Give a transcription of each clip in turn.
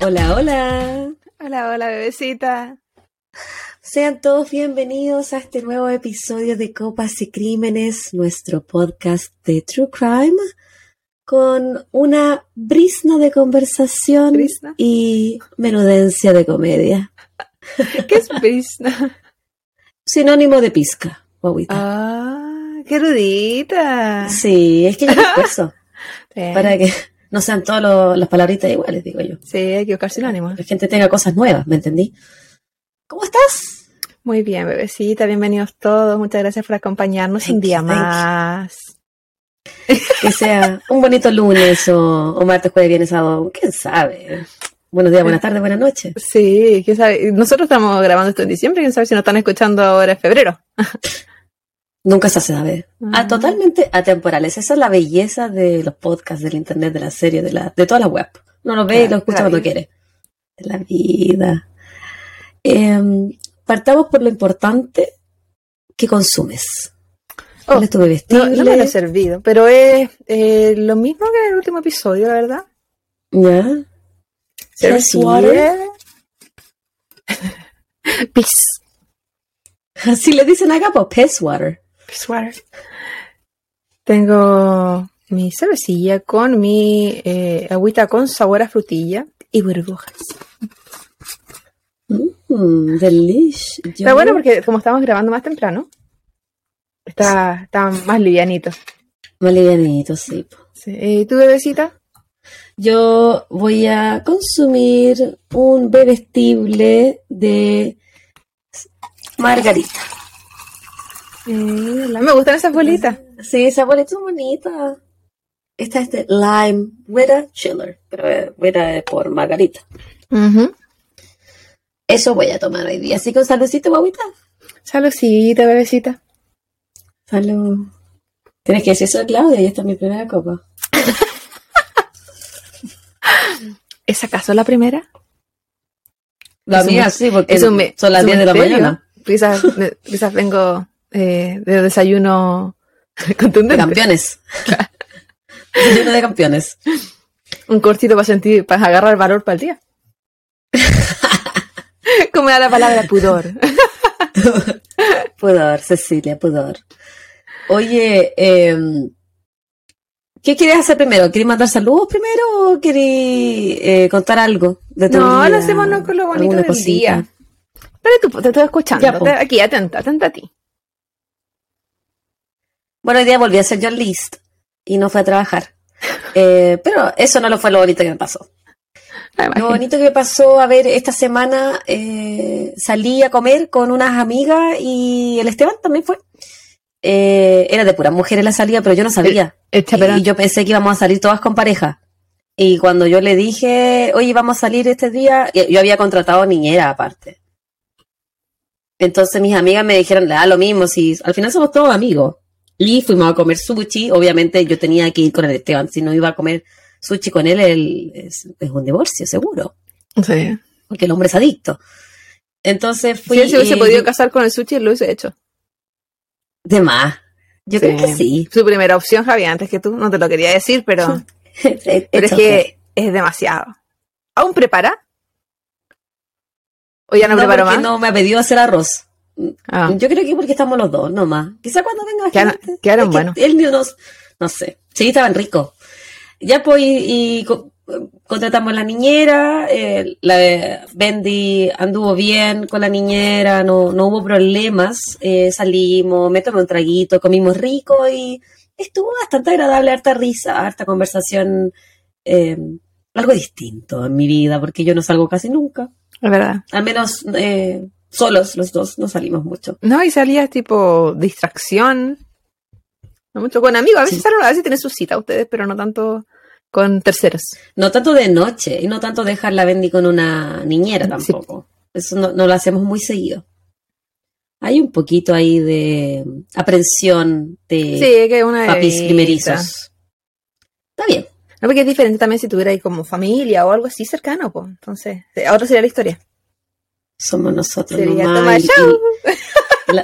Hola, hola. Hola, hola, bebecita. Sean todos bienvenidos a este nuevo episodio de Copas y Crímenes, nuestro podcast de True Crime, con una brisna de conversación ¿Brisna? y menudencia de comedia. ¿Qué es brisna? Sinónimo de pizca, guaguita. Ah, qué erudita. Sí, es que yo me esfuerzo para que no sean todas las palabritas iguales, digo yo. Sí, hay que buscar sinónimos. La gente tenga cosas nuevas, ¿me entendí? ¿Cómo estás? Muy bien, bebecita, bienvenidos todos. Muchas gracias por acompañarnos Thank un día you. más. Que sea un bonito lunes o, o martes, jueves, viernes, sábado, quién sabe. Buenos días, buenas tardes, buenas noches. Sí, quién sabe. Nosotros estamos grabando esto en diciembre, quién sabe si nos están escuchando ahora en febrero. Nunca se sabe. Ah, Mm. totalmente atemporales. Esa es la belleza de los podcasts, del internet, de la serie, de, la, de toda la web. No lo ve y lo escucha cuando quiere. De la vida. Em, partamos por lo importante que consumes. ¿Cuál Oh, es tu No, vestible? no me lo he servido, pero es eh, lo mismo que en el último episodio, la verdad. ¿Ya? Test water. Peace. Así le dicen acá, pues, Pest water. Peace water. Tengo mi cervecilla con mi eh, agüita con sabor a frutilla y burbujas. Mm, delish. Yo- Está bueno porque como estamos grabando más temprano, está, está más livianito. Más livianito, sí. Sí. ¿Y tu bebecita? Yo voy a consumir un bebestible de margarita. Me gustan esas bolitas. Sí, esa bolita es bonita. Esta es de Lime Weta Chiller, pero Weta es por margarita. Eso voy a tomar hoy día. Así con saludcito, guaguita. Saludcita, bebecita. Salud. Tienes que decir eso a Claudia, y esta es mi primera copa. ¿Es acaso la primera? La Es un mía sí, porque es un son las es un 10 de la mañana. Quizás, quizás vengo eh, de desayuno De campeones. Lleno de campeones. Un cortito para sentir, para agarrar valor para el día. Como era la palabra pudor. Pudor, Cecilia, pudor. Oye, em, ¿qué quieres hacer primero? ¿Quieres mandar saludos primero o quieres eh, contar algo de tu No, día? lancémonos con lo bonito ¿Alguna del cosita? día. Dale tú, te estoy escuchando. Ya. Te- Aquí, atenta, atenta a ti. Bueno, hoy día volví a hacer yo list y no fue a trabajar. Eh, pero eso no lo fue lo bonito que me pasó. Ah, Lo bonito que me pasó, a ver, esta semana eh, salí a comer con unas amigas y el Esteban también fue. Eh, era de puras mujeres la salida, pero yo no sabía. Y yo pensé que íbamos a salir todas con pareja. Y cuando yo le dije, oye, vamos a salir este día, yo había contratado niñera aparte. Entonces mis amigas me dijeron, da lo mismo, si al final somos todos amigos. Y fuimos a comer sushi. Obviamente yo tenía que ir con el Esteban. Si no iba a comer sushi con él, él es, es un divorcio, seguro. Sí. Porque el hombre es adicto. Entonces fui. Si él se hubiese y- podido casar con el sushi, lo hubiese hecho. De más. Yo Sí. creo que sí. Su primera opción, Javi, antes que tú. No te lo quería decir, pero, pero es que es demasiado. ¿Aún prepara? ¿O ya no, no, preparó más? no me ha pedido hacer arroz. Ah. Yo creo que porque estamos los dos, nomás. Quizá cuando venga Quedaron- gente. quedaron buenos. Él ni unos, no sé. Sí, estaban ricos. Ya pues, y, y co- contratamos la niñera, eh, la Bendy anduvo bien con la niñera, no, no hubo problemas, eh, salimos, me tomé un traguito, comimos rico y estuvo bastante agradable, harta risa, harta conversación, eh, algo distinto en mi vida, porque yo no salgo casi nunca, Es verdad. al menos eh, solos los dos, no salimos mucho. No, y salías tipo distracción. No mucho con amigos. A veces Sí. salen, a veces tienen su cita ustedes, pero no tanto con terceros. No tanto de noche y no tanto dejar la Bendy con una niñera Sí. tampoco. Eso no, no lo hacemos muy seguido. Hay un poquito ahí de aprensión de Sí, que una papis bebita. primerizos. Está bien. No, porque es diferente también si tuviera ahí como familia o algo así cercano, pues. Entonces, eh, ahora sería la historia. Somos nosotros Sería nomás. la,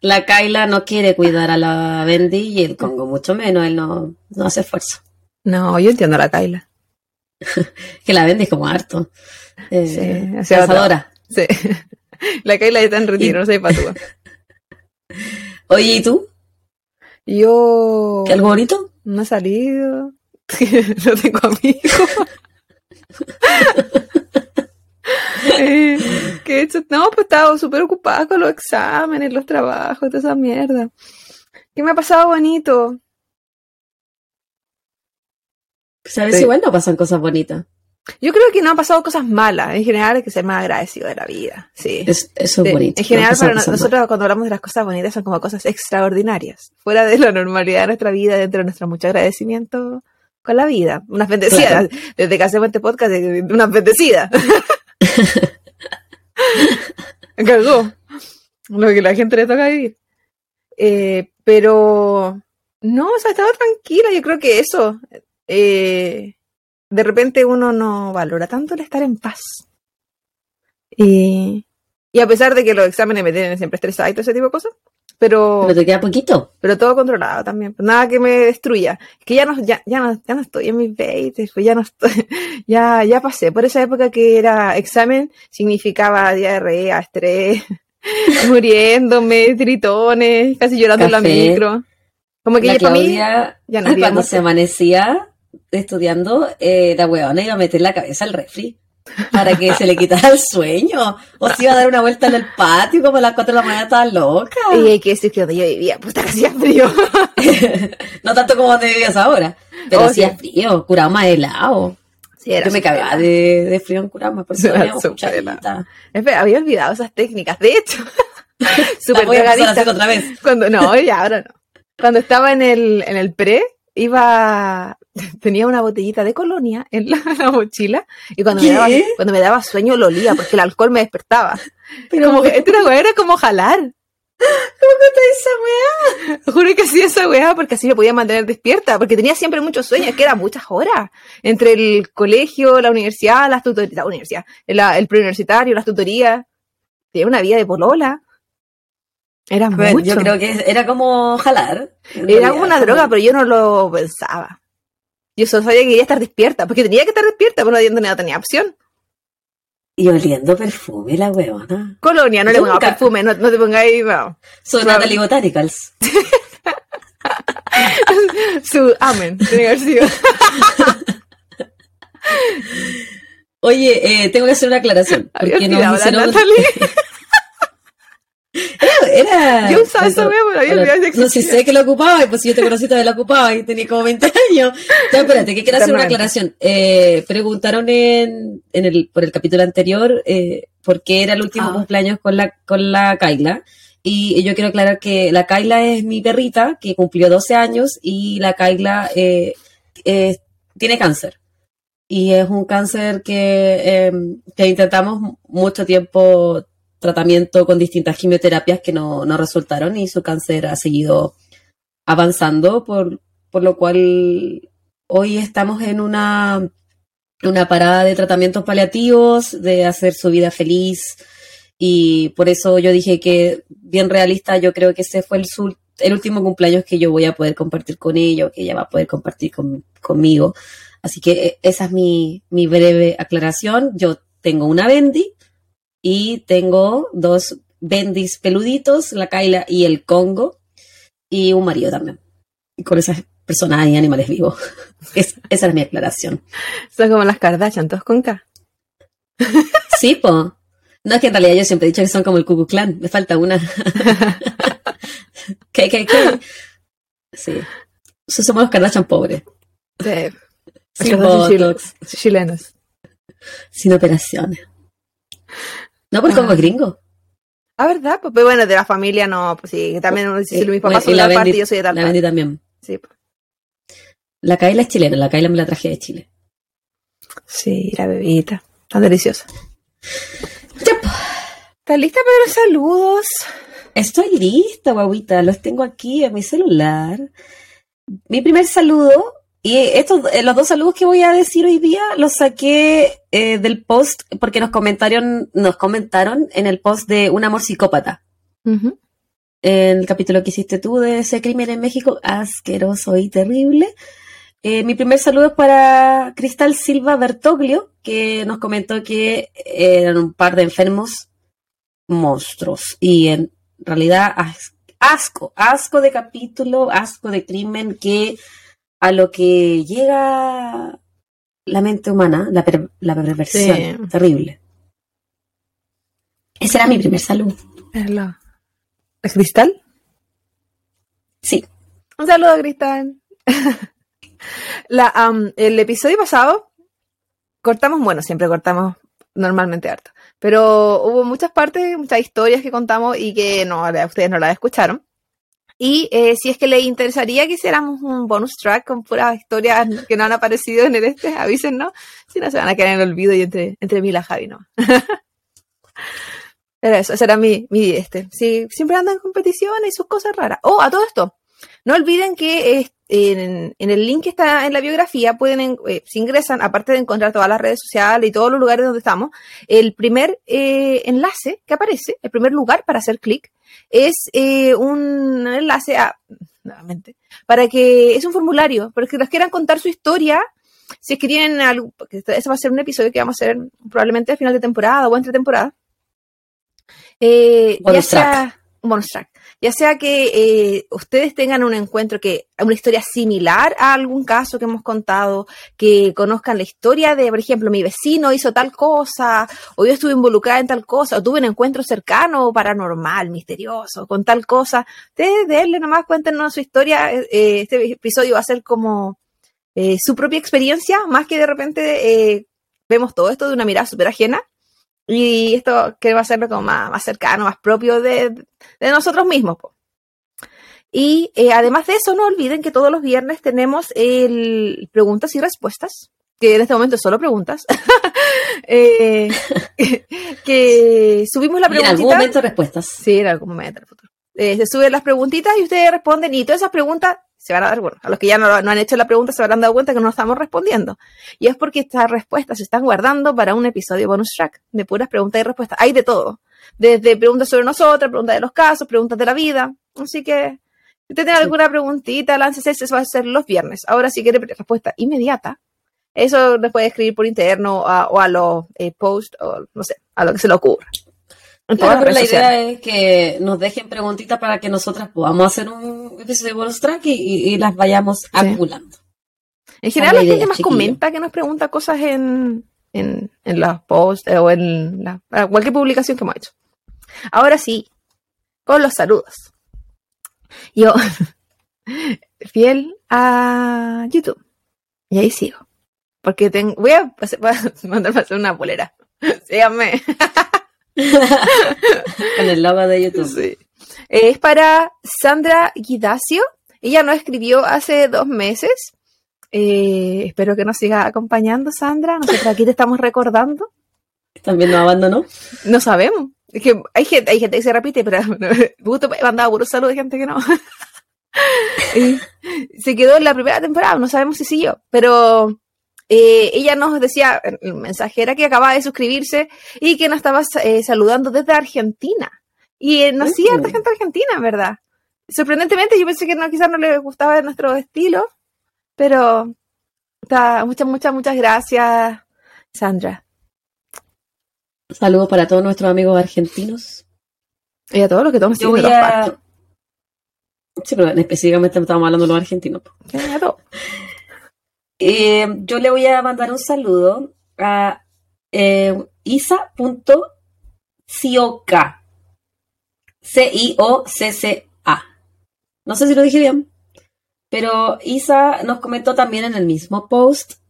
la Kaila no quiere cuidar a la Bendy y el Congo mucho menos, él no, no hace esfuerzo. No, yo entiendo a la Kaila. que la Bendy es como harto. Eh, Sí, o sea, cazadora. Sí. La Kaila está en retiro, no sé para tú. Oye, ¿y tú? Yo ¿Qué algo bonito? no he salido. no tengo amigos. Eh, ¿Qué he hecho? No, pues estaba súper ocupada con los exámenes, los trabajos, toda esa mierda. ¿Qué me ha pasado bonito? Sabes, Sí. igual no pasan cosas bonitas. Yo creo que no han pasado cosas malas. En general hay que ser más agradecido de la vida. Sí. Es- eso es bonito. En general, para no- nosotros cuando hablamos de las cosas bonitas son como cosas extraordinarias, fuera de la normalidad de nuestra vida, dentro de nuestro mucho agradecimiento con la vida. Unas bendecidas. Desde que hacemos este podcast, unas bendecidas. Cagó. Lo que la gente le toca vivir. Eh, pero no, o sea, estaba tranquila. Yo creo que eso. eh, de repente uno no valora tanto el estar en paz. Y, y a pesar de que los exámenes me tienen siempre estresada y todo ese tipo de cosas, pero, Pero te queda poquito. pero todo controlado también. pues nada que me destruya. Es que ya no, ya, ya no, ya no estoy en mis 20, pues ya no estoy, ya, ya pasé por esa época que era examen, significaba diarrea, estrés, muriéndome, tritones, casi llorando en la Café. micro. Como que la ya para mí, Claudia, ya no había cuando se amanecía estudiando, eh, la huevona iba a meter la cabeza al refri para que se le quitara el sueño. O se iba a dar una vuelta en el patio como a las 4 de la mañana, estaba loca. y hay que decir que donde yo vivía, puta que hacía frío. no tanto como donde vivías ahora, pero Oh, hacía sí. frío, Kurama helado. Sí, era Yo me cagaba de, de frío en Kurama, por eso había olvidado esas técnicas. De hecho, La súper voy a otra vez. Cuando, no, ya ahora no. Cuando estaba en el, en el pre, iba, tenía una botellita de colonia en la, la mochila y cuando me, daba, cuando me daba sueño lo olía porque el alcohol me despertaba. Pero Como que ¿cómo esta weá era como jalar. te esa weá? Juro que hacía esa weá porque así me podía mantener despierta, porque tenía siempre muchos sueños, que eran muchas horas. Entre el colegio, la universidad, las tutorías, la universidad, la- el preuniversitario, las tutorías. Tenía una vida de polola. Era Bueno, mucho. Yo creo que era como jalar. Era una como- droga, pero yo no lo pensaba. Yo solo sabía que quería estar despierta, porque tenía que estar despierta, pero no tenía, tenía opción. Y oliendo perfume, la huevona. Colonia, no le pongas perfume, no, no te pongáis no. Soy. Natalie Botanicals. su sido. Oye, eh, tengo que hacer una aclaración. Porque olvidado la hicieron. Natalie. Era. Yo usaba esa pero había olvidado que No, si sé que lo ocupaba, pues si yo te conocí todavía lo ocupaba y tenía como 20 años. Ya, espérate, que quiero hacer una aclaración. Eh, preguntaron en, en el, por el capítulo anterior eh, por qué era el último Ah. cumpleaños con la, con la Kaila. Y yo quiero aclarar que la Kaila es mi perrita, que cumplió 12 años, y la Kaila eh, eh, tiene cáncer. Y es un cáncer que, eh, que intentamos mucho tiempo tratamiento con distintas quimioterapias que no, no resultaron y su cáncer ha seguido avanzando, por, por lo cual hoy estamos en una, una parada de tratamientos paliativos, de hacer su vida feliz y por eso yo dije que bien realista, yo creo que ese fue el, su- el último cumpleaños que yo voy a poder compartir con ellos, que ella va a poder compartir con- conmigo. Así que eh, esa es mi, mi breve aclaración. Yo tengo una Bendy y tengo dos Bendis peluditos, la Kaila y el Congo, y un marido también. Y con esas personas y animales vivos. Es- esa es mi aclaración. Son como las Kardashian, todos con K. Sí, po. No es que en realidad yo siempre he dicho que son como el Ku Klan. Me falta una. ¿Qué, qué, qué? Sí. So- Somos los Kardashian pobres. Sí. Sin botox, Chilenos. sin operaciones. No, pues Ah. como es gringo. Ah, ¿verdad? Pues, pero bueno, de la familia no, pues sí, también si Sí, mis bueno, papás son de la parte Bendy- yo soy de tal La también. Sí, pues. La Kaila es chilena. La Kaila me la traje de Chile. sí, la bebita. Tan deliciosa. ¿Estás lista para los saludos? Estoy lista, guaguita. Los tengo aquí en mi celular. Mi primer saludo, y estos, eh, los dos saludos que voy a decir hoy día, los saqué eh, del post porque nos comentaron, nos comentaron en el post de Un amor psicópata. En el capítulo que hiciste tú de ese crimen en México, asqueroso y terrible. Eh, mi primer saludo es para Cristal Silva Bertoglio, que nos comentó que eran un par de enfermos monstruos. Y en realidad, asco, asco de capítulo, asco de crimen que a lo que llega la mente humana, la, perversión, terrible. Ese era mi primer saludo. ¿Es Cristal? Sí. Un saludo, Cristal. La, el episodio pasado cortamos, bueno, siempre cortamos normalmente harto, pero hubo muchas partes, muchas historias que contamos y que no, ustedes no las escucharon. Y eh, si es que les interesaría que hiciéramos un bonus track con puras historias que no han aparecido en el este, avísennos. Si no, se van a quedar en el olvido y entre, entre mí y la Javi, ¿no? Pero eso, ese era mi, mi este. Sí, siempre andan en competiciones y sus cosas raras. Oh, a todo esto. No olviden que en, el link que está en la biografía pueden, eh, si ingresan, aparte de encontrar todas las redes sociales y todos los lugares donde estamos, el primer eh, enlace que aparece, el primer lugar para hacer clic, es eh, un enlace a, nuevamente, para que, es un formulario, para que los quieran contar su historia, si es que tienen algo, porque ese va a ser un episodio que vamos a hacer probablemente a final de temporada o entre temporada. ya sea un bonus track ya sea que eh, ustedes tengan un encuentro que, una historia similar a algún caso que hemos contado, que conozcan la historia de, por ejemplo, mi vecino hizo tal cosa, o yo estuve involucrada en tal cosa, o tuve un encuentro cercano, paranormal, misterioso, con tal cosa. Ustedes denle nomás, cuéntenos su historia. Eh, este episodio va a ser como eh, su propia experiencia, más que de repente vemos todo esto de una mirada súper ajena. Y esto que va a ser como más, cercano, más propio de, nosotros mismos. Y eh, además de eso, no olviden que todos los viernes tenemos el preguntas y respuestas, que en este momento es solo preguntas. Eh, que subimos la pregunta. En algún momento respuestas. Sí, en algún momento. Eh, se suben las preguntitas y ustedes responden y todas esas preguntas se van a dar, bueno, a los que ya no, han hecho la pregunta se habrán dado cuenta que no estamos respondiendo. Y es porque estas respuestas se están guardando para un episodio bonus track de puras preguntas y respuestas. Hay de todo. Desde preguntas sobre nosotros, preguntas de los casos, preguntas de la vida. Así que, si usted tiene alguna preguntita, láncese, eso va a ser los viernes. Ahora, si quiere respuesta inmediata, eso les puede escribir por interno o a los eh, posts o no sé, a lo que se le ocurra la idea es que nos dejen preguntitas para que nosotras podamos hacer un episodio de bonus track y, las vayamos acumulando. En general, la, gente más comenta que nos pregunta cosas en, en, en los posts eh, o en la, cualquier publicación que hemos hecho. Ahora sí, con los saludos. Yo, fiel a YouTube. Y ahí sigo. Porque tengo, voy a, voy a mandarme a hacer una bolera. Síganme. Con el logo de YouTube. Es para Sandra Guidacio. Ella nos escribió hace dos meses. Eh, espero que nos siga acompañando, Sandra. Nosotros aquí te estamos recordando. ¿También nos abandonó? No sabemos. Es que hay gente, hay gente que se repite, pero gusto he mandado un saludo de gente que no. se quedó en la primera temporada, no sabemos si siguió, pero eh, ella nos decía, el mensajera que acababa de suscribirse y que nos estaba eh, saludando desde Argentina. Y eh, nos sigue gente argentina, ¿verdad? Sorprendentemente, yo pensé que no, quizás no le gustaba nuestro estilo, pero muchas, muchas, muchas gracias, Sandra. Saludos para todos nuestros amigos argentinos. Y a todos los que toman Yo voy a... Sí, pero específicamente estamos hablando de los argentinos. Eh, yo le voy a mandar un saludo a eh, isa.cioca. C-I-O-C-C-A. No sé si lo dije bien, pero Isa nos comentó también en el mismo post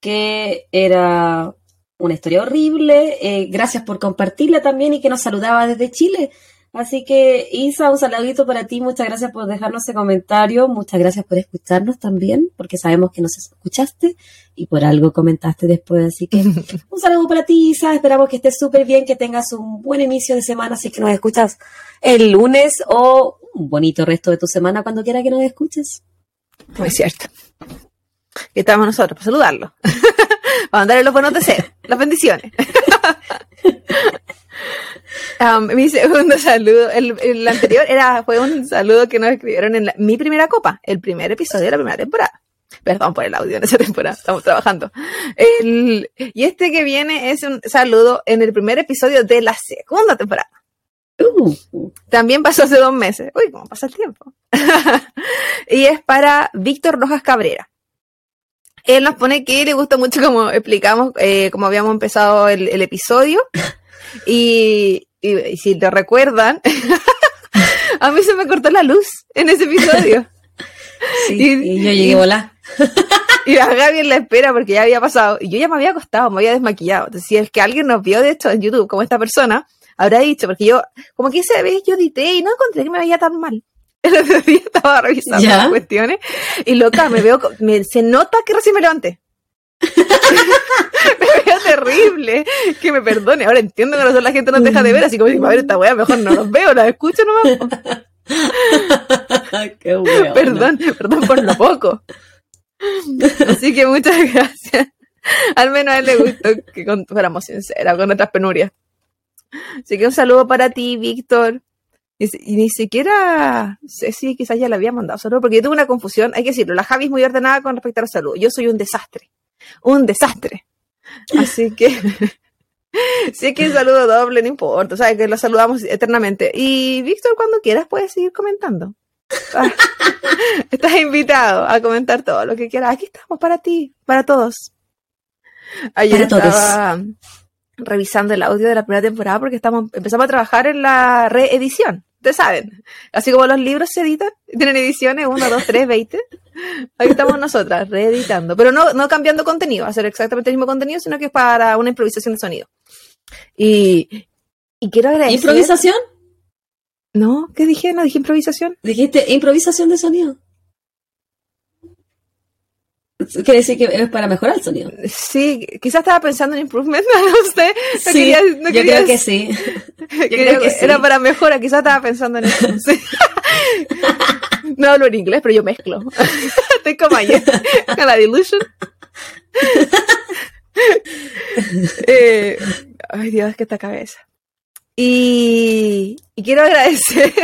que era una historia horrible. Eh, gracias por compartirla también y que nos saludaba desde Chile. Así que, Isa, un saludito para ti. Muchas gracias por dejarnos ese comentario. Muchas gracias por escucharnos también, porque sabemos que nos escuchaste y por algo comentaste después. Así que, un saludo para ti, Isa. Esperamos que estés súper bien, que tengas un buen inicio de semana, así que nos escuchas el lunes o un bonito resto de tu semana cuando quiera que nos escuches. Muy cierto. Y estamos nosotros para saludarlo. para mandarle los buenos deseos, las bendiciones. Mi segundo saludo, el, el anterior era, fue un saludo que nos escribieron en mi primera copa, el primer episodio de la primera temporada. Perdón por el audio en esa temporada, estamos trabajando. Y este que viene es un saludo en el primer episodio de la segunda temporada. También pasó hace dos meses. Uy, cómo pasa el tiempo. y es para Víctor Rojas Cabrera. Él nos pone que le gusta mucho como explicamos, eh, como habíamos empezado el, el episodio. Y, y- y si lo recuerdan, a mí se me cortó la luz en ese episodio. sí, Y- y, yo llegué volar. Y a Gaby en la espera porque ya había pasado. Y yo ya me había acostado, me había desmaquillado. Entonces, si es que alguien nos vio, de hecho, en YouTube, como esta persona, habrá dicho, porque yo, como que esa vez yo edité y no encontré que me veía tan mal. El otro día estaba revisando ¿Ya? las cuestiones y loca, me veo, me, se nota que recién me levanté. me veo terrible. Que me perdone. Ahora entiendo que a nosotros la gente nos deja de ver, así como, a ver, esta weá, mejor no los veo, las escucho nomás. Qué hueona. Perdón, perdón por lo poco. Así que muchas gracias. Al menos a él le gustó que fuéramos sinceras con nuestras penurias. Así que un saludo para ti, Víctor. Y, ni siquiera sé si quizás ya le había mandado saludo, porque yo tuve una confusión, hay que decirlo, la Javi es muy ordenada con respecto a los saludos. Yo soy un desastre. Un desastre. Así que sí que el saludo doble, no importa, sabes que lo saludamos eternamente. Y Víctor, cuando quieras puedes seguir comentando. Ah, Estás invitado a comentar todo lo que quieras. Aquí estamos para ti, para todos. Ayer Para todos. estaba revisando el audio de la primera temporada porque estamos empezamos a trabajar en la reedición. Ustedes saben, así como los libros se editan, tienen ediciones 1, 2, 3, 20. Ahí estamos nosotras, reeditando. Pero no, no cambiando contenido, hacer exactamente el mismo contenido, sino que es para una improvisación de sonido. Y, y quiero agradecer. ¿Improvisación? No, ¿qué dije? No dije improvisación. Dijiste improvisación de sonido. Quiere decir que es para mejorar el sonido. Sí, quizás estaba pensando en improvement, no sé. No sí, quería- no yo creo que sí. quería- creo que sí. Era para mejora, quizás estaba pensando en eso. sí. No hablo en inglés, pero yo mezclo. Estoy como ayer, con la Delusion. Eh, ay, Dios, que esta cabeza. Y, y quiero agradecer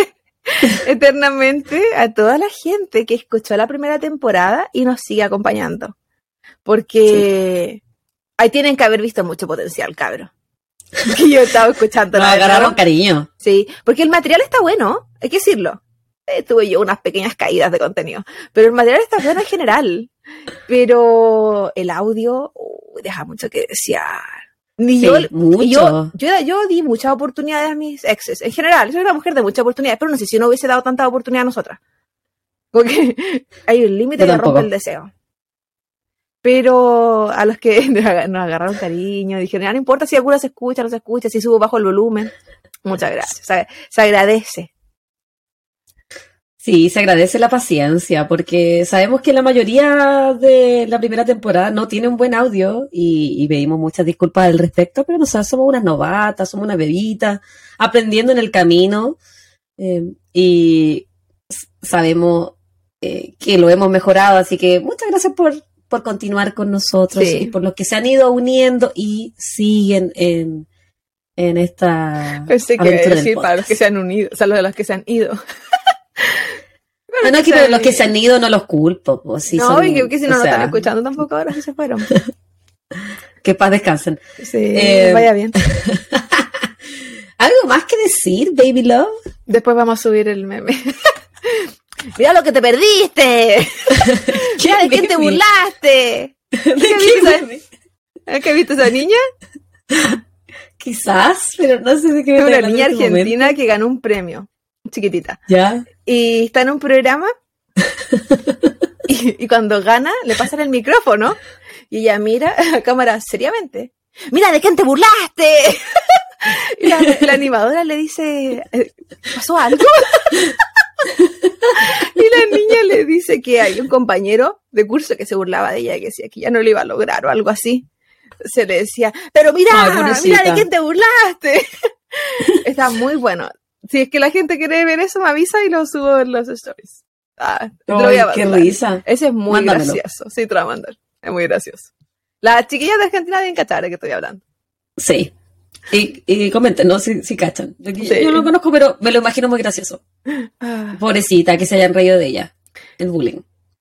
eternamente a toda la gente que escuchó la primera temporada y nos sigue acompañando. Porque ahí tienen que haber visto mucho potencial, cabro. Que yo estaba escuchando Nos agarraron cariño. Sí, porque el material está bueno, hay que decirlo. Eh, tuve yo unas pequeñas caídas de contenido, pero el material está bueno en general. Pero el audio uy, deja mucho que desear. Ni Sí, yo, mucho. yo, yo, yo di muchas oportunidades a mis exes. En general, soy una mujer de muchas oportunidades, pero no sé si no hubiese dado tantas oportunidades a nosotras. Porque hay un límite que rompe el deseo. Pero a los que nos aga- nos agarraron cariño, dijeron, "Ah, no importa si alguna se escucha, no se escucha, si subo bajo el volumen. Muchas gracias. Se, se agradece. Sí, se agradece la paciencia, porque sabemos que la mayoría de la primera temporada no tiene un buen audio y, y pedimos muchas disculpas al respecto, pero nosotros somos unas novatas, somos unas bebitas, aprendiendo en el camino eh, y sabemos eh, que lo hemos mejorado, así que muchas gracias por, por continuar con nosotros Sí. y por los que se han ido uniendo y siguen en, en esta Pensé que aventura decir para los que se han unido, o sea, los de los que se han ido. No, no, que pero los que se han ido no los culpo. Pues, sí no, son- y que, que si no o nos sea, están escuchando tampoco ahora se fueron. Que paz descansen. Sí, Eh, vaya bien. ¿Algo más que decir, baby love? Después vamos a subir el meme. Mira lo que te perdiste. Mira de quién te burlaste. ¿De ¿Qué qué viste? ¿Es que viste esa niña? Quizás, pero no sé de qué me Es una niña este argentina que ganó un premio. Chiquitita. Ya. Y está en un programa. y, y cuando gana, le pasan el micrófono. Y ella mira a la cámara seriamente. Mira, ¿de quién te burlaste? y la, la animadora le dice, eh, ¿pasó algo? y la niña le dice que hay un compañero de curso que se burlaba de ella y que decía que ya no lo iba a lograr o algo así. Se le decía, pero mira, Ay, mira de quién te burlaste. Está muy bueno. Si es que la gente quiere ver eso, me avisa y lo subo en los stories. Ah, te lo voy a qué risa. Ese es muy Mándamelo. gracioso. Sí, te lo voy a mandar. Es muy gracioso. Las chiquillas de Argentina deben cachar de que estoy hablando. Sí. Y, y comenten, ¿no? Si, si cachan. Yo, Sí. yo no lo conozco, pero me lo imagino muy gracioso. Ah. Pobrecita, que se hayan reído de ella. El bullying.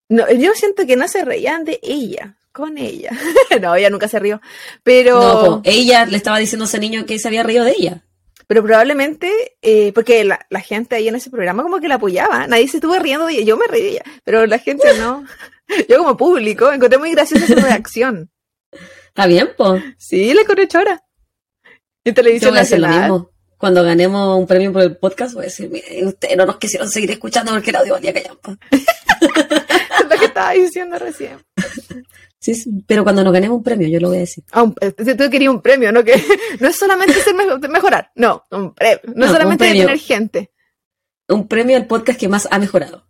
No, yo siento que no se reían de ella, con ella. no, ella nunca se rió. Pero, No, ella le estaba diciendo a ese niño que se había reído de ella. Pero probablemente, eh, porque la, la gente ahí en ese programa como que la apoyaba. Nadie se estuvo riendo de ella. Yo me reí de ella, pero la gente no. Yo como público encontré muy graciosa su reacción. Está bien, po. Sí, la encontré chora. En Yo televisión voy a hacer lo mismo. Cuando ganemos un premio por el podcast, voy a decir, miren, ustedes no nos quisieron seguir escuchando porque el audio valía callampa. Es lo que estaba diciendo recién. Sí, sí, pero cuando nos ganemos un premio, yo lo voy a decir. Ah, un- eh, tú querías un premio, ¿no? Que no es solamente ser me- mejorar, no, un premio. No, No, es solamente premio. tener gente. Un premio al podcast que más ha mejorado.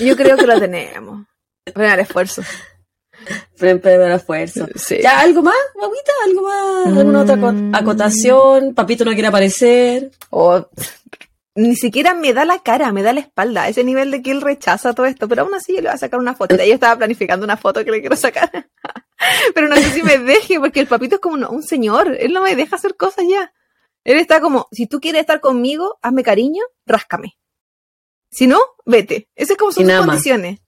Yo creo que lo tenemos. El esfuerzo. De esfuerzo. Sí. ¿Ya algo más, guaguita? ¿Algo más? ¿Alguna otra Mm. acotación? Papito no quiere aparecer. O ni siquiera me da la cara, me da la espalda. a Ese nivel de que él rechaza todo esto. Pero aún así yo le voy a sacar una foto. Yo estaba planificando una foto que le quiero sacar. pero no sé si me deje, porque el papito es como un, un señor. Él no me deja hacer cosas ya. Él está como, si tú quieres estar conmigo, hazme cariño, ráscame. Si no, vete. Esas como son sus condiciones.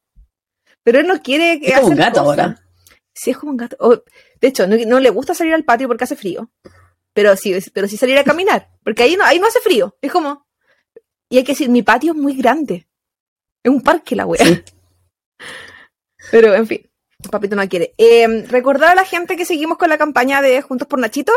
Pero él no quiere que Es como un hacer gato cosas. ahora. Sí, es como un gato. O, de hecho, no, no le gusta salir al patio porque hace frío. Pero sí, pero sí salir a caminar. Porque ahí no, ahí no hace frío. Es como. Y hay que decir, mi patio es muy grande. Es un parque la wea. Sí. Pero, en fin, papito no quiere. Eh, recordar a la gente que seguimos con la campaña de Juntos por Nachito.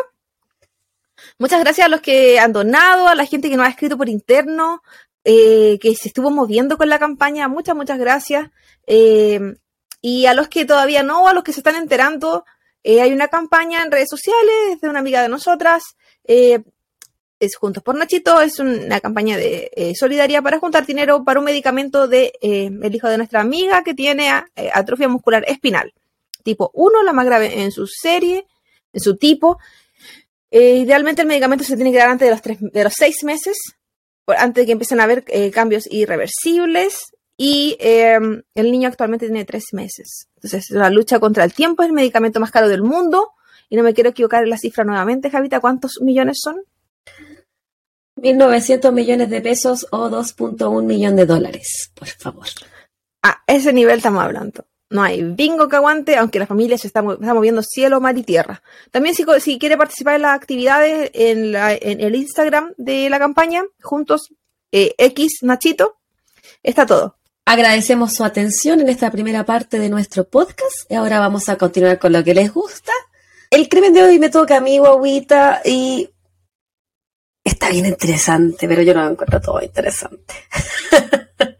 Muchas gracias a los que han donado, a la gente que nos ha escrito por interno, eh, que se estuvo moviendo con la campaña. Muchas, muchas gracias. Eh, y a los que todavía no, a los que se están enterando, eh, hay una campaña en redes sociales de una amiga de nosotras. Es Juntos por Nachito, es una campaña de eh, solidaridad para juntar dinero para un medicamento de eh, el hijo de nuestra amiga que tiene eh, atrofia muscular espinal. Tipo 1, la más grave en su serie, en su tipo. Eh, idealmente el medicamento se tiene que dar antes de los, tres, de los seis meses, antes de que empiecen a haber cambios irreversibles. Y eh, el niño actualmente tiene tres meses. Entonces, la lucha contra el tiempo es el medicamento más caro del mundo. Y no me quiero equivocar en la cifra nuevamente, Javita. ¿Cuántos millones son? 1.900 millones de pesos o 2.1 millón de dólares, por favor. A ese nivel estamos hablando. No hay bingo que aguante, aunque la familia se está, mo- está moviendo cielo, mar y tierra. También si, quiere participar en las actividades en, la- en el Instagram de la campaña, juntos eh, X Nachito, está todo. Agradecemos su atención en esta primera parte de nuestro podcast y ahora vamos a continuar con lo que les gusta. El crimen de hoy me toca a mí, guaguita, y está bien interesante, pero yo no lo encuentro todo interesante.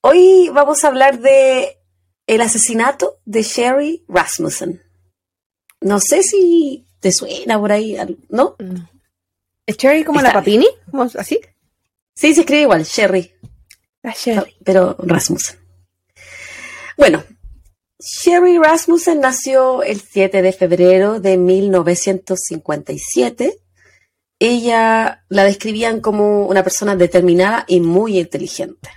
hoy vamos a hablar de el asesinato de Sherry Rasmussen. No sé si te suena por ahí, ¿no? ¿Es Cherry como Está la papini? ¿Como ¿Así? Sí, se escribe igual, Sherry. La Cherry. pero Rasmussen. Bueno, Sherry Rasmussen nació el 7 de febrero de 1957. Ella la describían como una persona determinada y muy inteligente.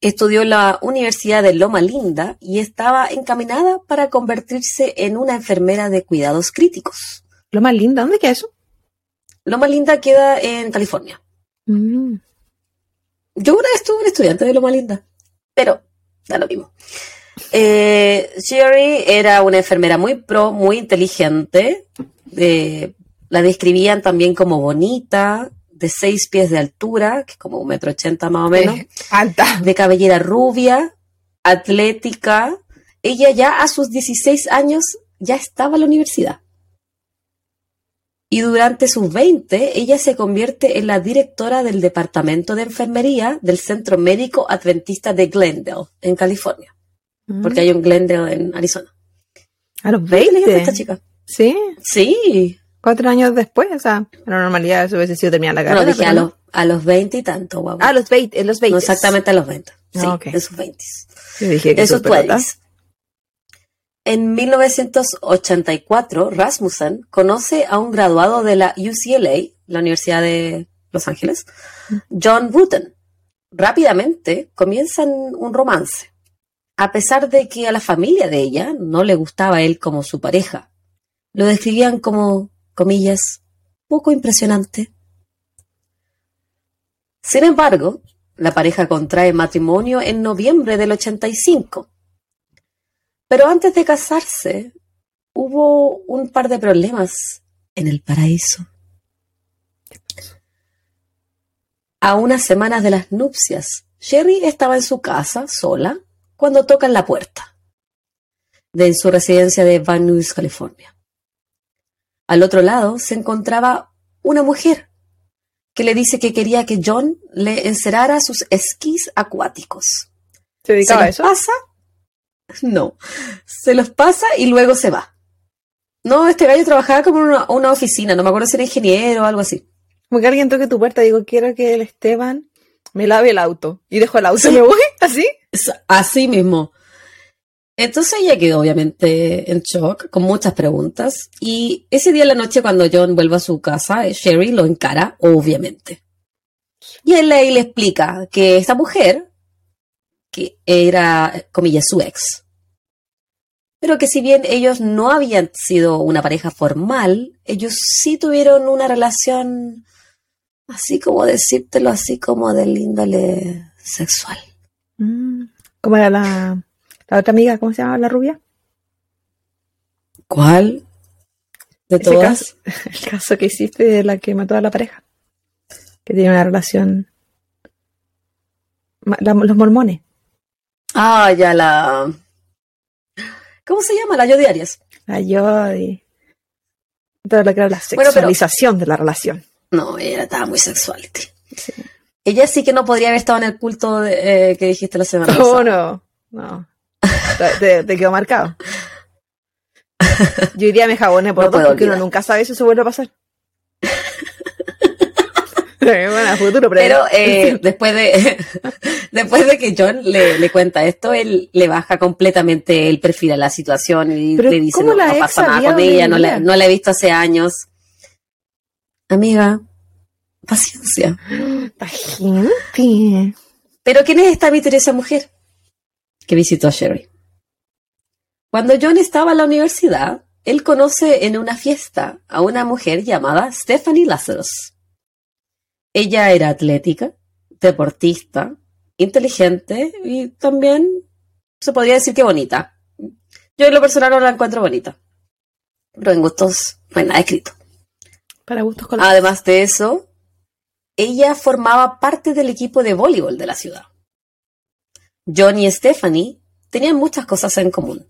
Estudió en la Universidad de Loma Linda y estaba encaminada para convertirse en una enfermera de cuidados críticos. Lo más lindo, ¿dónde queda eso? Loma Linda queda en California. Mm. Yo una vez estuve un estudiante de Loma Linda, pero da lo mismo. Eh, Sherry era una enfermera muy pro, muy inteligente. eh, la describían también como bonita, de seis pies de altura, que es como un metro ochenta más o menos, Eh, alta. de cabellera rubia, atlética. Ella ya a sus 16 años ya estaba en la universidad. Y durante sus 20, ella se convierte en la directora del departamento de enfermería del Centro Médico Adventista de Glendale, en California, porque hay un Glendale en Arizona. A los esta 20. chica. Sí, Sí, cuatro años después. O sea, en la normalidad eso hubiese sido terminar la carrera. dije pero a no. los, a los 20 y tanto, guau. Ah, los 20, en los 20. no exactamente a los 20. Sí, Ah, ok. en sus 20. Yo dije que En sus súper alta. 20s. En 1984, Rasmussen conoce a un graduado de la UCLA, la Universidad de Los Ángeles, John Wooten. Rápidamente comienzan un romance, a pesar de que a la familia de ella no le gustaba él como su pareja. Lo describían como, comillas, poco impresionante. Sin embargo, la pareja contrae matrimonio en noviembre del 85. Pero antes de casarse, hubo un par de problemas en el paraíso. A unas semanas de las nupcias, Sherry estaba en su casa, sola, cuando tocan la puerta de su residencia de Van Nuys, California. Al otro lado se encontraba una mujer que le dice que quería que John le encerara sus esquís acuáticos. ¿Se dedicaba a eso? pasa? No. Se los pasa y luego se va. No, este gallo trabajaba como en una, una oficina, no me acuerdo si era ingeniero o algo así. Como que alguien toque tu puerta y digo, quiero que el Esteban me lave el auto. Y dejo el auto y me voy, así. Así mismo. Entonces ella quedó obviamente en shock, con muchas preguntas. Y ese día en la noche, cuando John vuelve a su casa, Sherry lo encara, obviamente. Y él ahí le explica que esta mujer, que era, comillas, su ex, pero que si bien ellos no habían sido una pareja formal, ellos sí tuvieron una relación, así como decírtelo, así como del índole sexual. Mm. ¿Cómo era la, la otra amiga? ¿Cómo se llama la rubia? ¿Cuál? De Ese todas. caso, el caso que hiciste de la que mató a la pareja. Que tiene una relación. La- los mormones. Ah, ya la. ¿Cómo se llama? La yo diarias. La Jodie. Todo lo que era la Bueno, pero- sexualización de la relación. No, ella estaba muy sexual. tío. Ella sí que no podría haber estado en el culto de- eh, que dijiste la semana Oh, pasada. no. No. Te, te- quedó marcado. Yo iría me jaboné por No dos porque uno nunca sabe si eso vuelve a pasar. bueno, a futuro, Pero eh, después de después de que John le, le cuenta esto, él le baja completamente el perfil a la situación y Pero le dice ¿cómo no, no pasa nada con ella, no la, no la he visto hace años. Amiga, paciencia. Pero ¿quién es esta misteriosa mujer que visitó a Sherry? Cuando John estaba en la universidad, él conoce en una fiesta a una mujer llamada Stephanie Lazarus. Ella era atlética, deportista, inteligente y también se podría decir que bonita. Yo en lo personal no la encuentro bonita, pero en gustos no hay nada escrito. Para gustos colores. Además de eso, ella formaba parte del equipo de voleibol de la ciudad. John y Stephanie tenían muchas cosas en común,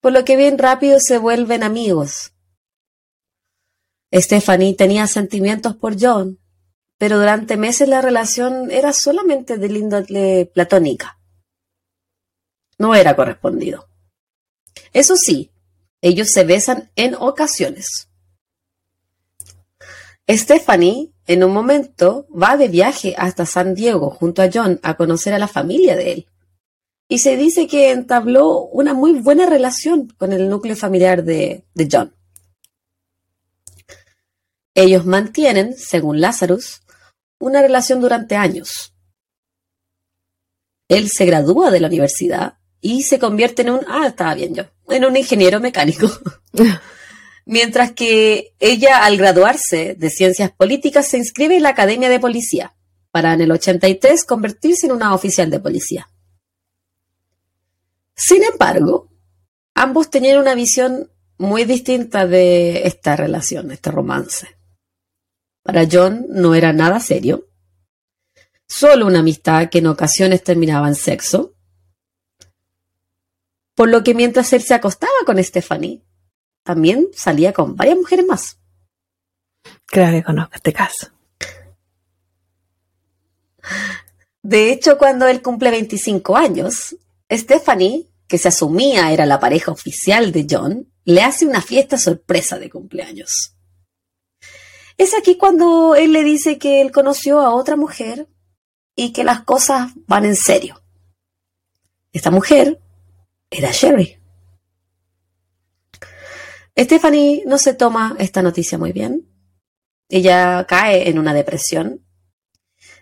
por lo que bien rápido se vuelven amigos. Stephanie tenía sentimientos por John, pero durante meses la relación era solamente de índole platónica. No era correspondido. Eso sí, ellos se besan en ocasiones. Stephanie, en un momento, va de viaje hasta San Diego junto a John a conocer a la familia de él. Y se dice que entabló una muy buena relación con el núcleo familiar de, de John. Ellos mantienen, según Lazarus, una relación durante años. Él se gradúa de la universidad y se convierte en un, ah, estaba bien yo, en un ingeniero mecánico. Mientras que ella, al graduarse de ciencias políticas, se inscribe en la Academia de Policía para en el 83 convertirse en una oficial de policía. Sin embargo, ambos tenían una visión muy distinta de esta relación, este romance. Para John no era nada serio, solo una amistad que en ocasiones terminaba en sexo. Por lo que mientras él se acostaba con Stephanie, también salía con varias mujeres más. Creo que conozco este caso. De hecho, cuando él cumple 25 años, Stephanie, que se asumía era la pareja oficial de John, le hace una fiesta sorpresa de cumpleaños. Es aquí cuando él le dice que él conoció a otra mujer y que las cosas van en serio. Esta mujer era Sherry. Stephanie no se toma esta noticia muy bien. Ella cae en una depresión.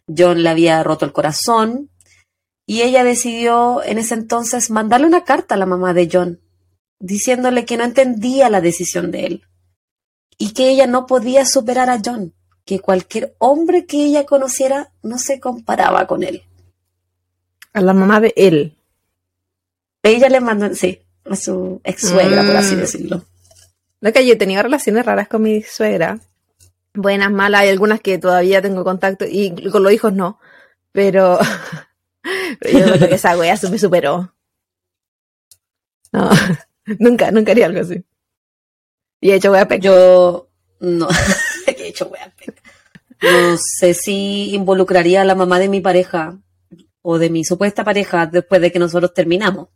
John le había roto el corazón y ella decidió en ese entonces mandarle una carta a la mamá de John, diciéndole que no entendía la decisión de él, y que ella no podía superar a John, que cualquier hombre que ella conociera no se comparaba con él. A la mamá de él. Ella le mandó, sí, a su ex suegra, por así Mm. decirlo. Que yo he tenido relaciones raras con mi suegra. Buenas, malas, hay algunas que todavía tengo contacto y con los hijos no. Pero, pero yo creo que esa wea se me superó. No, nunca, nunca haría algo así. Y he hecho wea peca. Yo no, he hecho wea. No sé si involucraría a la mamá de mi pareja o de mi supuesta pareja después de que nosotros terminamos.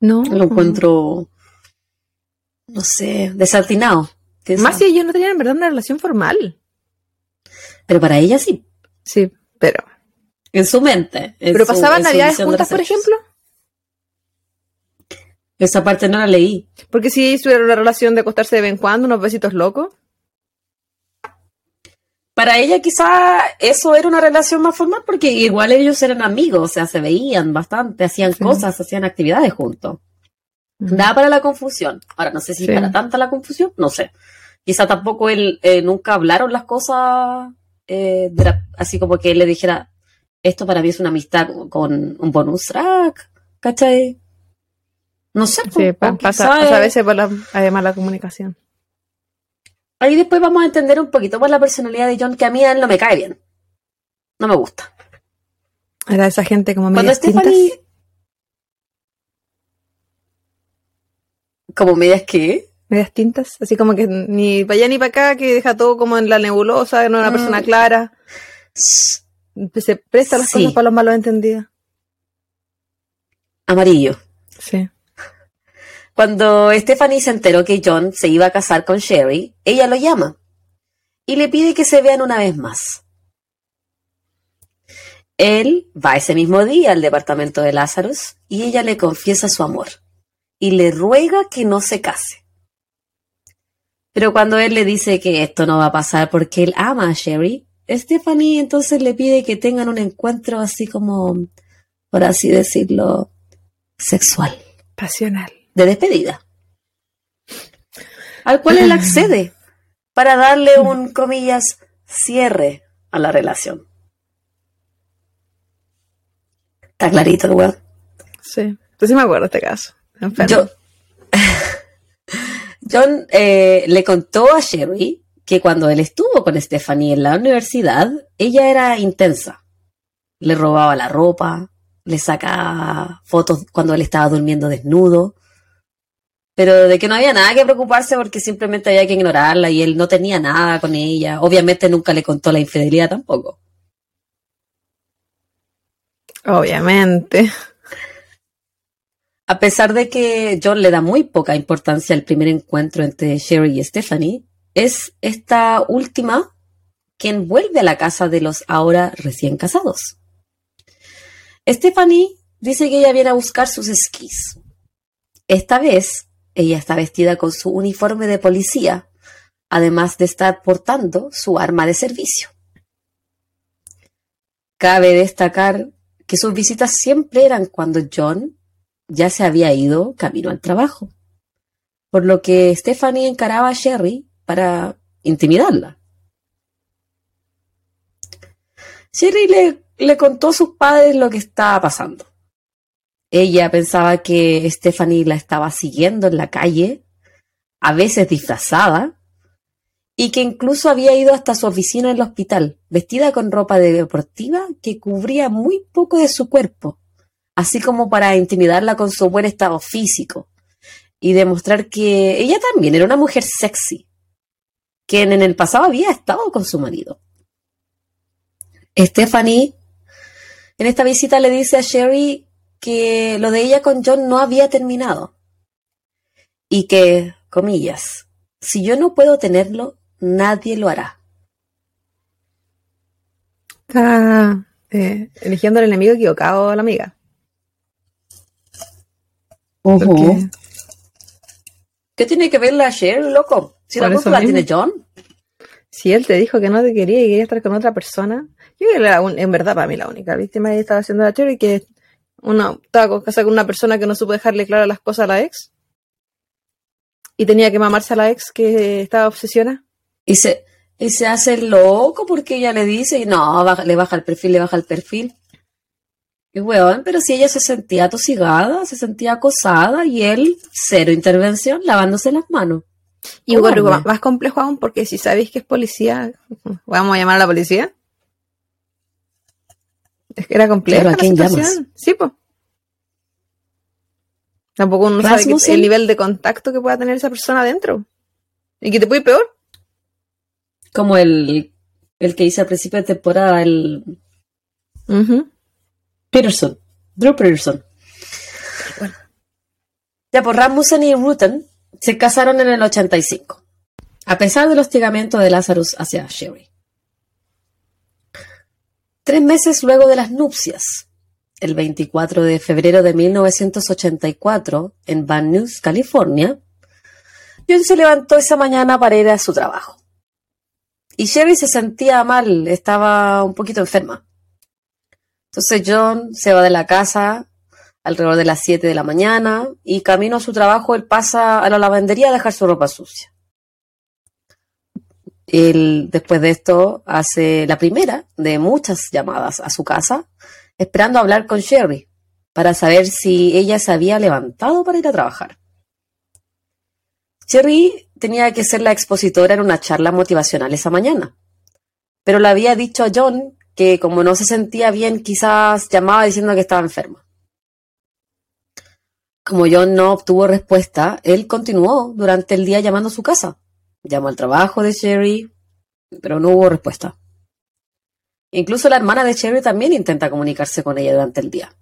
No. Lo encuentro, no sé, desatinado. Más si ellos no tenían en verdad una relación formal. Pero para ella sí, Sí, pero. en su mente. en Pero su- pasaban navidades juntas, por ejemplo. Esa parte no la leí. Porque si tuvieron una relación de acostarse de vez en cuando, unos besitos locos. Para ella quizá eso era una relación más formal porque igual ellos eran amigos, o sea, se veían bastante, hacían Sí. cosas, hacían actividades juntos. Da para la confusión. Ahora, no sé si Sí. para tanta la confusión, no sé. Quizá tampoco él, eh, nunca hablaron las cosas eh, la- así como que él le dijera, esto para mí es una amistad con un bonus track, ¿cachai? No sé. Sí, pues, pa- pasa, pasa a veces por la, además la comunicación. Ahí después vamos a entender un poquito más la personalidad de John, que a mí a él no me cae bien. No me gusta. Era esa gente como Cuando medias tintas. Stephanie... ¿Como medias qué? Medias tintas. Así como que ni para allá ni para acá, que deja todo como en la nebulosa, no es una Mm. persona clara. Se presta las Sí. cosas para los malos entendidos. Amarillo. Sí. Cuando Stephanie se enteró que John se iba a casar con Sherry, ella lo llama y le pide que se vean una vez más. Él va ese mismo día al departamento de Lazarus y ella le confiesa su amor y le ruega que no se case. Pero cuando él le dice que esto no va a pasar porque él ama a Sherry, Stephanie entonces le pide que tengan un encuentro así como, por así decirlo, sexual Pasional. de despedida, al cual él accede para darle un, comillas, cierre a la relación. Está clarito el weón. Sí. Entonces sí me acuerdo de este caso. Yo, John eh, le contó a Sherry que cuando él estuvo con Stephanie en la universidad, ella era intensa. Le robaba la ropa, le sacaba fotos cuando él estaba durmiendo desnudo, pero de que no había nada que preocuparse porque simplemente había que ignorarla y él no tenía nada con ella. Obviamente nunca le contó la infidelidad tampoco. Obviamente. A pesar de que John le da muy poca importancia al primer encuentro entre Sherry y Stephanie, es esta última quien vuelve a la casa de los ahora recién casados. Stephanie dice que ella viene a buscar sus esquís. Esta vez, ella está vestida con su uniforme de policía, además de estar portando su arma de servicio. Cabe destacar que sus visitas siempre eran cuando John ya se había ido camino al trabajo, por lo que Stephanie encaraba a Sherry para intimidarla. Sherry le, contó a sus padres lo que estaba pasando. Ella pensaba que Stephanie la estaba siguiendo en la calle, a veces disfrazada, y que incluso había ido hasta su oficina en el hospital, vestida con ropa deportiva que cubría muy poco de su cuerpo, así como para intimidarla con su buen estado físico y demostrar que ella también era una mujer sexy, quien en el pasado había estado con su marido. Stephanie en esta visita le dice a Sherry que lo de ella con John no había terminado y que, comillas, si yo no puedo tenerlo, nadie lo hará. Está eh, eligiendo al enemigo equivocado a la amiga. ¿Qué tiene que ver la Sherry, loco? Si la Por culpa la tiene John. Si él te dijo que no te quería y quería estar con otra persona, yo era un- en verdad para mí la única víctima que estaba haciendo la Cherry que uno estaba con- casada con una persona que no supo dejarle claras las cosas a la ex. Y tenía que mamarse a la ex que estaba obsesionada. Y se, y se hace loco porque ella le dice, y no, baja- le baja el perfil, le baja el perfil. Y weón, pero si ella se sentía atosigada, se sentía acosada, y él, cero intervención, lavándose las manos. Y un más, más complejo aún, porque si sabéis que es policía, vamos a llamar a la policía. Es que era compleja Claro, ¿a quién situación. Sí, pues. Tampoco uno sabe Rasmussen. el nivel de contacto que pueda tener esa persona adentro. Y que te puede ir peor. Como el, el que hice al principio de temporada, el Ujú. Peterson, Drew Peterson. Ya por Rasmussen y Rutten se casaron en el 85, a pesar del hostigamiento de Lazarus hacia Sherry. Tres meses luego de las nupcias, el 24 de febrero de 1984, en Van Nuys, California, John se levantó esa mañana para ir a su trabajo. Y Sherry se sentía mal, estaba un poquito enferma. Entonces John se va de la casa alrededor de las 7 de la mañana y camino a su trabajo él pasa a la lavandería a dejar su ropa sucia. Él después de esto hace la primera de muchas llamadas a su casa esperando hablar con Sherry para saber si ella se había levantado para ir a trabajar. Sherry tenía que ser la expositora en una charla motivacional esa mañana, pero le había dicho a John que como no se sentía bien, quizás llamaba diciendo que estaba enferma. Como John no obtuvo respuesta, él continuó durante el día llamando a su casa. Llamó al trabajo de Sherry, pero no hubo respuesta. Incluso la hermana de Sherry también intenta comunicarse con ella durante el día.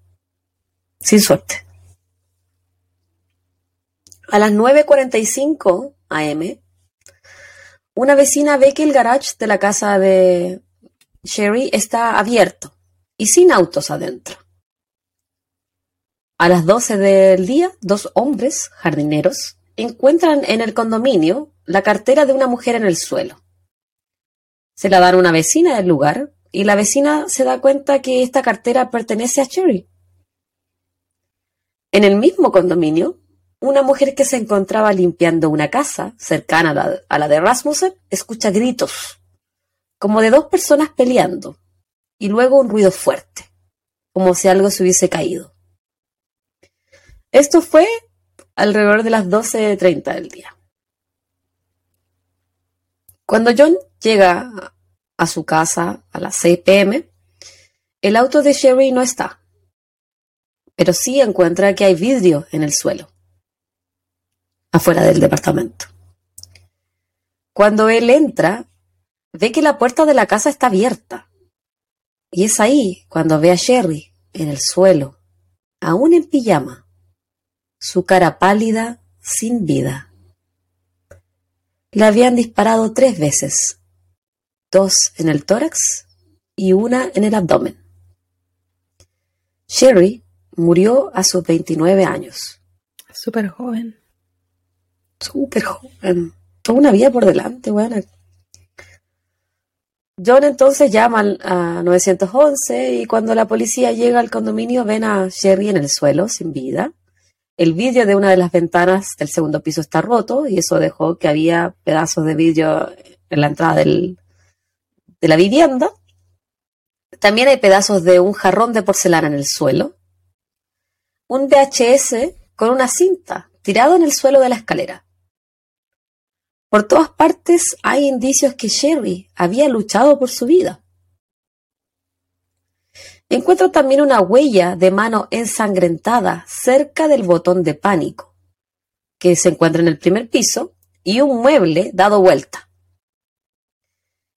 Sin suerte. A las 9.45 am, una vecina ve que el garage de la casa de Sherry está abierto y sin autos adentro. A las 12 del día, dos hombres jardineros encuentran en el condominio la cartera de una mujer en el suelo. Se la dan a una vecina del lugar y la vecina se da cuenta que esta cartera pertenece a Sherry. En el mismo condominio, una mujer que se encontraba limpiando una casa cercana a la de Rasmussen escucha gritos, como de dos personas peleando, y luego un ruido fuerte, como si algo se hubiese caído. Esto fue alrededor de las 12.30 del día. Cuando John llega a su casa a las 6 pm, el auto de Sherry no está, pero sí encuentra que hay vidrio en el suelo, afuera del departamento. Cuando él entra, ve que la puerta de la casa está abierta. Y es ahí cuando ve a Sherry en el suelo, aún en pijama, su cara pálida, sin vida. Le habían disparado tres veces, dos en el tórax y una en el abdomen. Sherry murió a sus 29 años, Súper joven. súper joven, toda una vida por delante, buena. John entonces llama a 911 y cuando la policía llega al condominio ven a Sherry en el suelo, sin vida. El vidrio de una de las ventanas del segundo piso está roto y eso dejó que había pedazos de vidrio en la entrada de la vivienda. También hay pedazos de un jarrón de porcelana en el suelo. Un VHS con una cinta tirado en el suelo de la escalera. Por todas partes hay indicios que Sherry había luchado por su vida. Encuentro también una huella de mano ensangrentada cerca del botón de pánico, que se encuentra en el primer piso, y un mueble dado vuelta.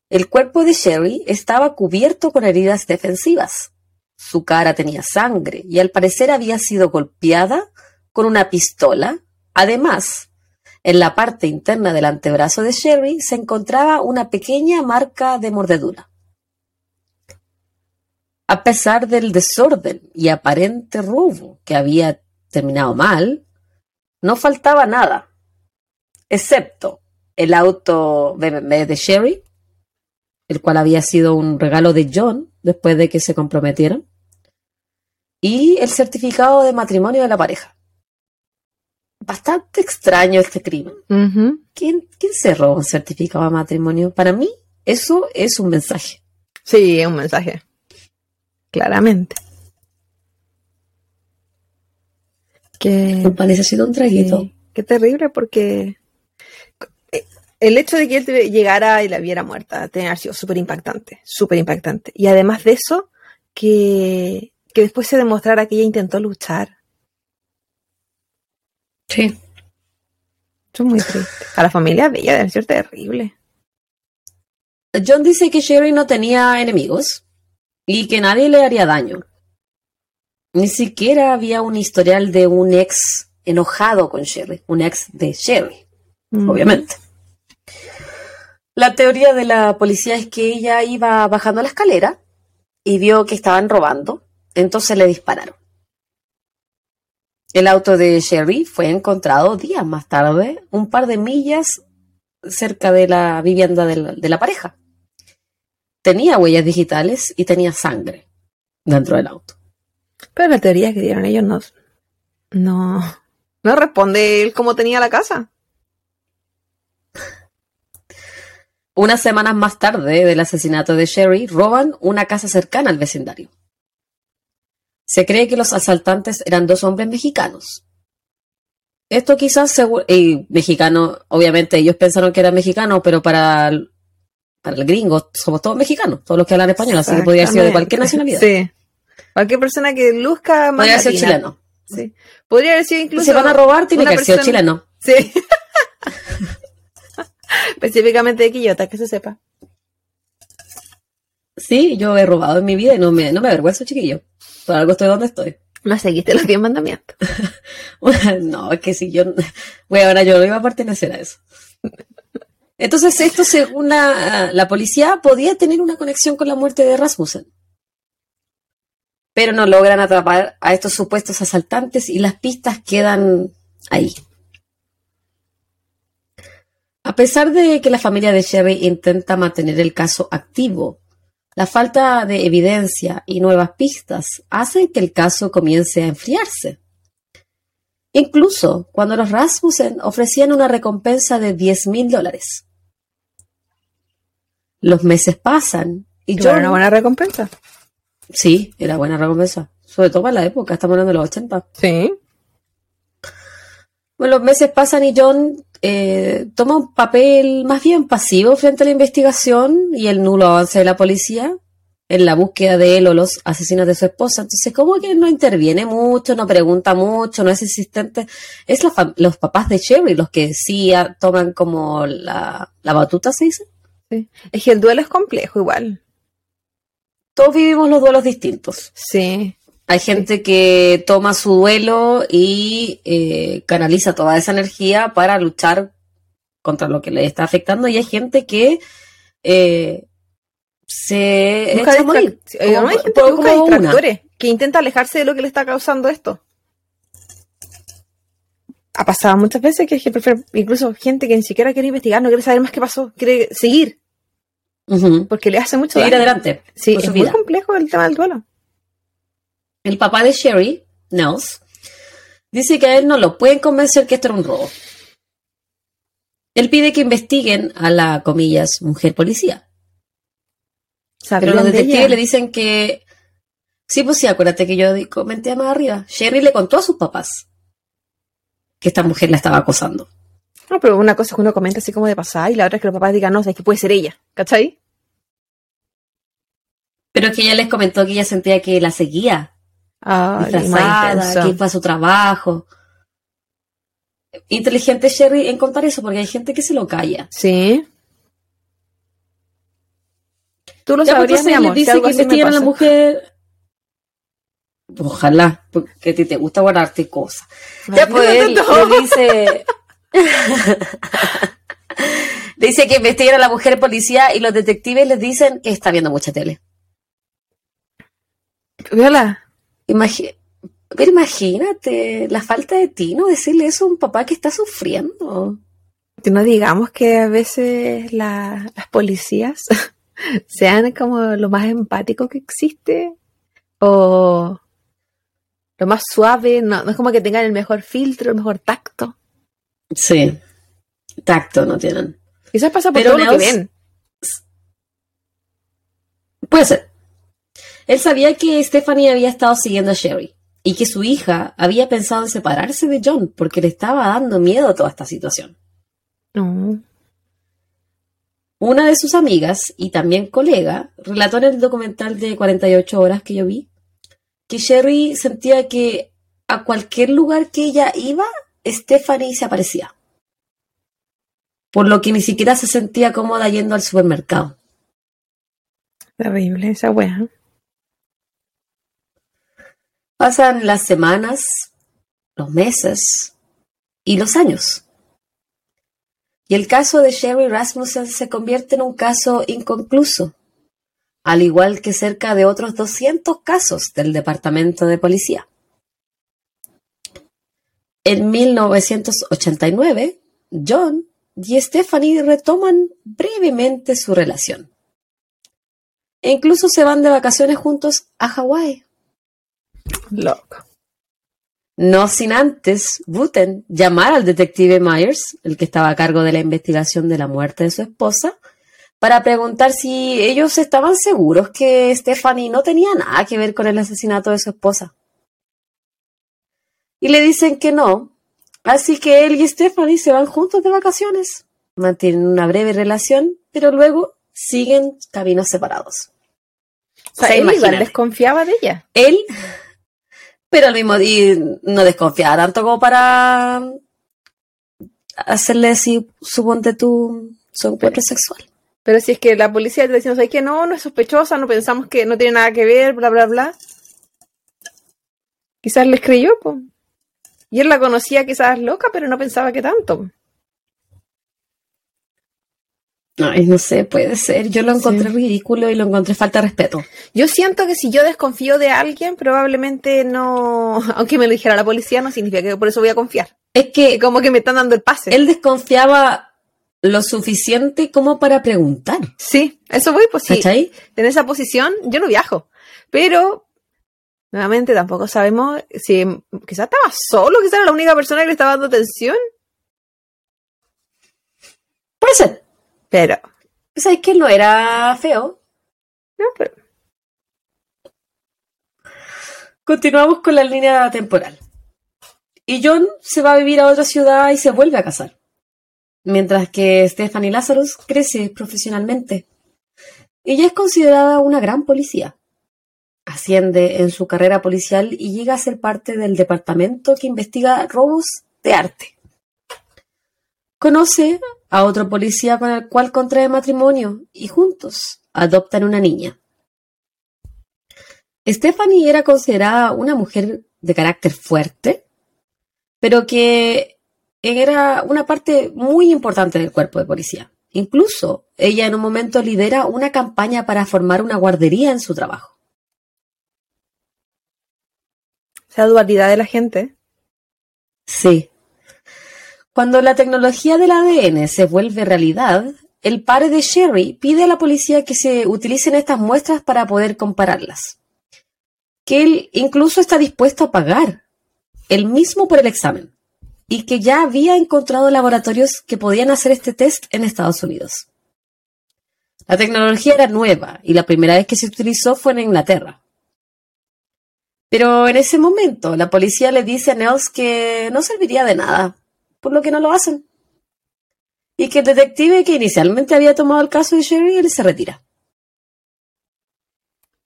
El cuerpo de Sherry estaba cubierto con heridas defensivas. Su cara tenía sangre y al parecer había sido golpeada con una pistola. Además, en la parte interna del antebrazo de Sherry se encontraba una pequeña marca de mordedura. A pesar del desorden y aparente robo que había terminado mal, no faltaba nada, excepto el auto de Sherry, el cual había sido un regalo de John después de que se comprometieron, y el certificado de matrimonio de la pareja. Bastante extraño este crimen. ¿Quién, ¿Quién se roba un certificado de matrimonio? Para mí, eso es un mensaje. Sí, es un mensaje. Claramente. Que, Compa, necesito un traguito. sí, qué terrible porque eh, el hecho de que él llegara y la viera muerta haber sido súper impactante, súper impactante. Y además de eso, que, que después se demostrara que ella intentó luchar. Sí. Eso es muy triste. A la familia de ella debe ser terrible. John dice que Sherry no tenía enemigos y que nadie le haría daño. Ni siquiera había un historial de un ex enojado con Sherry, un ex de Sherry, Mm. obviamente. La teoría de la policía es que ella iba bajando la escalera y vio que estaban robando, entonces le dispararon. El auto de Sherry fue encontrado días más tarde, un par de millas cerca de la vivienda de la, de la pareja. Tenía huellas digitales y tenía sangre dentro del auto. Pero la teoría que dieron ellos no, no, no responde él cómo tenía la casa. Unas semanas más tarde del asesinato de Sherry, roban una casa cercana al vecindario. Se cree que los asaltantes eran dos hombres mexicanos. Esto quizás, segu- y mexicano, obviamente ellos pensaron que eran mexicanos, pero para el, para el gringo somos todos mexicanos, todos los que hablan español, así que podría haber sido de cualquier nacionalidad. Sí. Cualquier persona que luzca más Podría ser chileno. Sí. Podría haber sido incluso. Si van a robar, tiene que haber sido chileno. Sí. Específicamente de Quillota, que se sepa. Sí, yo he robado en mi vida y no me, no me avergüenzo, chiquillo. Por algo estoy donde estoy. No seguiste los 10 mandamientos. no, es que si yo, bueno, ahora yo no iba a pertenecer a eso. Entonces, esto según la, la policía podía tener una conexión con la muerte de Rasmussen. Pero no logran atrapar a estos supuestos asaltantes y las pistas quedan ahí. A pesar de que la familia de Sherry intenta mantener el caso activo, la falta de evidencia y nuevas pistas hacen que el caso comience a enfriarse. Incluso cuando los Rasmussen ofrecían una recompensa de 10 mil dólares. Los meses pasan y yo... una buena recompensa. Sí, era buena recompensa. Sobre todo para la época, estamos hablando de los 80. Sí. Bueno, los meses pasan y John eh, toma un papel más bien pasivo frente a la investigación y el nulo avance de la policía en la búsqueda de él o los asesinos de su esposa. Entonces, como que no interviene mucho, no pregunta mucho, no es insistente. Es la los papás de Sherry los que sí toman como la, la batuta, se dice. sí. Es que el duelo es complejo igual. Todos vivimos los duelos distintos. Sí. Hay gente que toma su duelo y eh, canaliza toda esa energía para luchar contra lo que le está afectando y hay gente que eh, se Busca echa a morir. sí, Como- no hay gente que busca como una. distractores, que intenta alejarse de lo que le está causando esto. Ha pasado muchas veces que, es que prefiere- incluso gente que ni siquiera quiere investigar, no quiere saber más qué pasó, quiere seguir, porque le hace mucho Seguir daño. adelante. Sí, es muy complejo el tema del duelo. El papá de Sherry, Nels, dice que a él no lo pueden convencer que esto era un robo. Él pide que investiguen a la, comillas, mujer policía. Pero los ¿Sabían de detectives le dicen que. Sí, pues sí, acuérdate que yo comenté más arriba. Sherry le contó a sus papás que esta mujer la estaba acosando. No, pero una cosa es que uno comenta así como de pasada y la otra es que los papás digan, no, es que puede ser ella, ¿cachai? Pero es que ella les comentó que ella sentía que la seguía Ah, disfrazada, que fue a su trabajo. Inteligente Sherry en contar eso, porque hay gente que se lo calla. Sí. Tú lo Ya, pues, sabrías, mi amor. si dice que investiguen a la mujer. Ojalá, porque a ti te gusta guardarte cosas. Ya, pues él dice. dice que investiguen a la mujer policía y los detectives les dicen que está viendo mucha tele. Viola, Pero imagínate la falta de tino decirle eso a un papá que está sufriendo. no digamos que a veces la- las policías sean como lo más empático que existe o lo más suave, no, no es como que tengan el mejor filtro, el mejor tacto. Sí. Tacto no tienen. Quizás pasa por Pero todo lo que ven. Puede ser. Él sabía que Stephanie había estado siguiendo a Sherry y que su hija había pensado en separarse de John porque le estaba dando miedo toda esta situación. No. Una de sus amigas y también colega relató en el documental de 48 horas que yo vi que Sherry sentía que a cualquier lugar que ella iba, Stephanie se aparecía. Por lo que ni siquiera se sentía cómoda yendo al supermercado. Terrible esa wea. Pasan las semanas, los meses y los años. Y el caso de Sherry Rasmussen se convierte en un caso inconcluso, al igual que cerca de otros 200 casos del Departamento de Policía. En 1989, John y Stephanie retoman brevemente su relación. E incluso se van de vacaciones juntos a Hawái. Loco. No sin antes Buten llamar al detective Myers, el que estaba a cargo de la investigación de la muerte de su esposa, para preguntar si ellos estaban seguros que Stephanie no tenía nada que ver con el asesinato de su esposa. Y le dicen que no, así que él y Stephanie se van juntos de vacaciones. Mantienen una breve relación, pero luego siguen caminos separados. O sea, sea, él igual desconfiaba de ella. él, pero al mismo tiempo no desconfiaba tanto como para hacerle así, suponte tú, su encuentro sexual. Pero si es que la policía te diciendo, ¿sabes que no? No es sospechosa, no pensamos que no tiene nada que ver, bla, bla, bla. Quizás les creyó, pues. Y él la conocía quizás loca, pero no pensaba que tanto. Ay, no sé, puede ser. Yo lo encontré Sí. ridículo y lo encontré falta de respeto. Yo siento que si yo desconfío de alguien, probablemente no, aunque me lo dijera la policía, no significa que por eso voy a confiar. Es Que que como que me están dando el pase. él desconfiaba lo suficiente como para preguntar. Sí, eso voy, pues sí. ¿Cachai? En esa posición yo no viajo. Pero, nuevamente, tampoco sabemos si quizás estaba solo, quizás era la única persona que le estaba dando atención. Puede ser. Pero, ¿Sabes que él no era feo? no, pero Continuamos con la línea temporal. Y John se va a vivir a otra ciudad y se vuelve a casar. Mientras que Stephanie Lazarus crece profesionalmente. Ella es considerada una gran policía. Asciende en su carrera policial y llega a ser parte del departamento que investiga robos de arte. Conoce a otro policía con el cual contrae matrimonio y juntos adoptan una niña. Stephanie era considerada una mujer de carácter fuerte, pero que era una parte muy importante del cuerpo de policía. Incluso ella en un momento lidera una campaña para formar una guardería en su trabajo. esa dualidad de la gente. Sí. Cuando la tecnología del ADN se vuelve realidad, el padre de Sherry pide a la policía que se utilicen estas muestras para poder compararlas. Que él incluso está dispuesto a pagar, él mismo por el examen, y que ya había encontrado laboratorios que podían hacer este test en Estados Unidos. La tecnología era nueva y la primera vez que se utilizó fue en Inglaterra. Pero en ese momento la policía le dice a Nels que no serviría de nada, por lo que no lo hacen. Y que el detective que inicialmente había tomado el caso de Sherry, él se retira.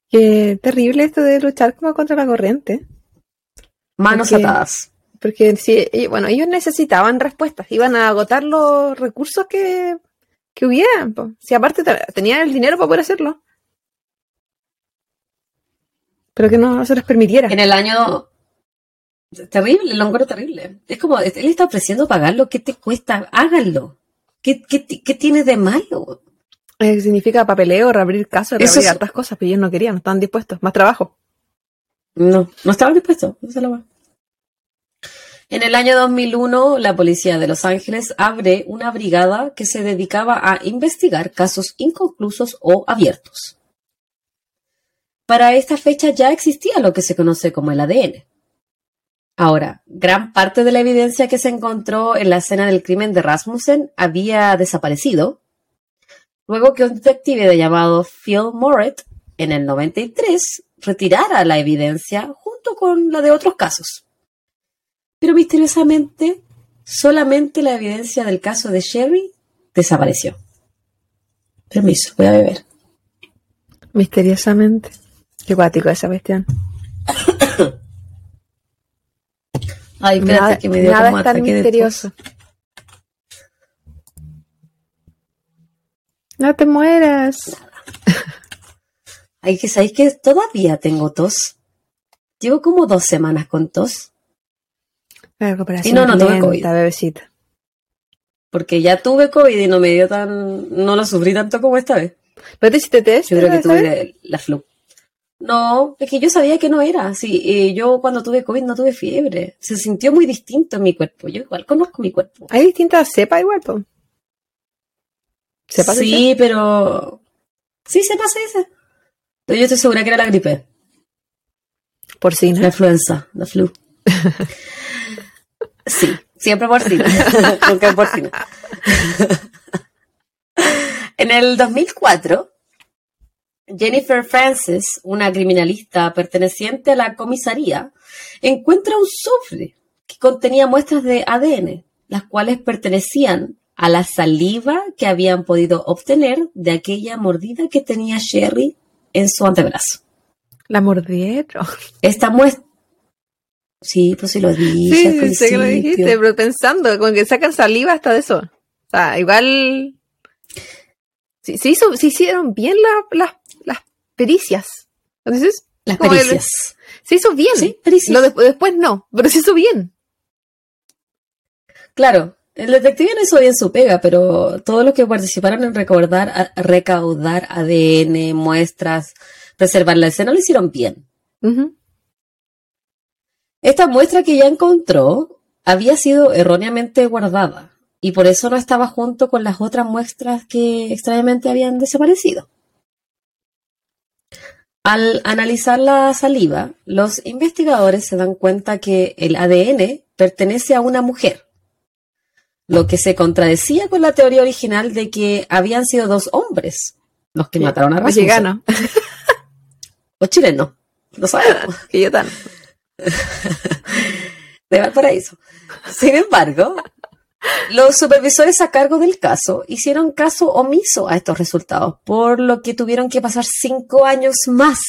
Qué terrible esto de luchar como contra la corriente. Manos Porque- atadas. Porque si, y bueno, ellos necesitaban respuestas, iban a agotar los recursos que, que hubieran. po. Si aparte te- tenían el dinero para poder hacerlo. Pero que no se les permitiera. En el año... Terrible, lo encuentro terrible. Es como, él está ofreciendo pagarlo, ¿qué te cuesta? Háganlo. ¿Qué, qué, ti- qué tienes de malo? Eh, significa papeleo, reabrir casos, reabrir es- hartas cosas, pero ellos no querían, no estaban dispuestos. Más trabajo. No, no estaban dispuestos. esa es la verdad. En el año 2001, la policía de Los Ángeles abre una brigada que se dedicaba a investigar casos inconclusos o abiertos. Para esta fecha ya existía lo que se conoce como el ADN. Ahora, gran parte de la evidencia que se encontró en la escena del crimen de Rasmussen había desaparecido, luego que un detective llamado Phil Moret en el 93 retirara la evidencia junto con la de otros casos. Pero misteriosamente, solamente la evidencia del caso de Sherry desapareció. Permiso, voy a beber. Misteriosamente. Qué guático esa cuestión. Ay, espérate Nada, que me dio nada como es tan misterioso. No te mueras. Ay, que sabéis que todavía tengo tos. Llevo como dos semanas con tos, La recuperación Y no, no tuve COVID. bebecita. porque ya tuve COVID y no me dio tan, no lo sufrí tanto como esta vez. ¿Pero te hiciste test? Yo creo que tuve la, la flu. No, es que yo sabía que no era. Sí, y yo cuando tuve COVID no tuve fiebre. Se sintió muy distinto en mi cuerpo. Yo igual conozco mi cuerpo. Hay distintas cepas igual, po. ¿Cepas sí, pero... Sí, se pasa esa. Pero yo estoy segura que era la gripe. Porcina. La influenza, la flu. Sí, siempre porcina. Nunca porcina. en el 2004, Jennifer Francis, una criminalista perteneciente a la comisaría, encuentra un sobre que contenía muestras de ADN, las cuales pertenecían a la saliva que habían podido obtener de aquella mordida que tenía Sherry en su antebrazo. La mordieron. Esta muestra. Sí, pues sí lo dije. Sí, al sí, sé que lo principio. dijiste, pero pensando, con que sacan saliva hasta de eso. O sea, igual. Sí, se hizo, se hicieron bien la- las las pericias. Entonces, Las el- pericias. se hizo bien. Sí, pericias. Lo de- después no, pero se hizo bien. Claro, el detective no hizo bien su pega, pero todos los que participaron en recordar, a- recaudar ADN, muestras, preservar la escena lo hicieron bien. Esta muestra que ya encontró había sido erróneamente guardada y por eso no estaba junto con las otras muestras que extrañamente habían desaparecido. Al analizar la saliva, los investigadores se dan cuenta que el ADN pertenece a una mujer, lo que se contradecía con la teoría original de que habían sido dos hombres los que mataron a Rasmussen. Mexicano, O chilenos, lo sabemos. que yo tan. de Valparaíso. Sin embargo, los supervisores a cargo del caso hicieron caso omiso a estos resultados, por lo que tuvieron que pasar cinco años más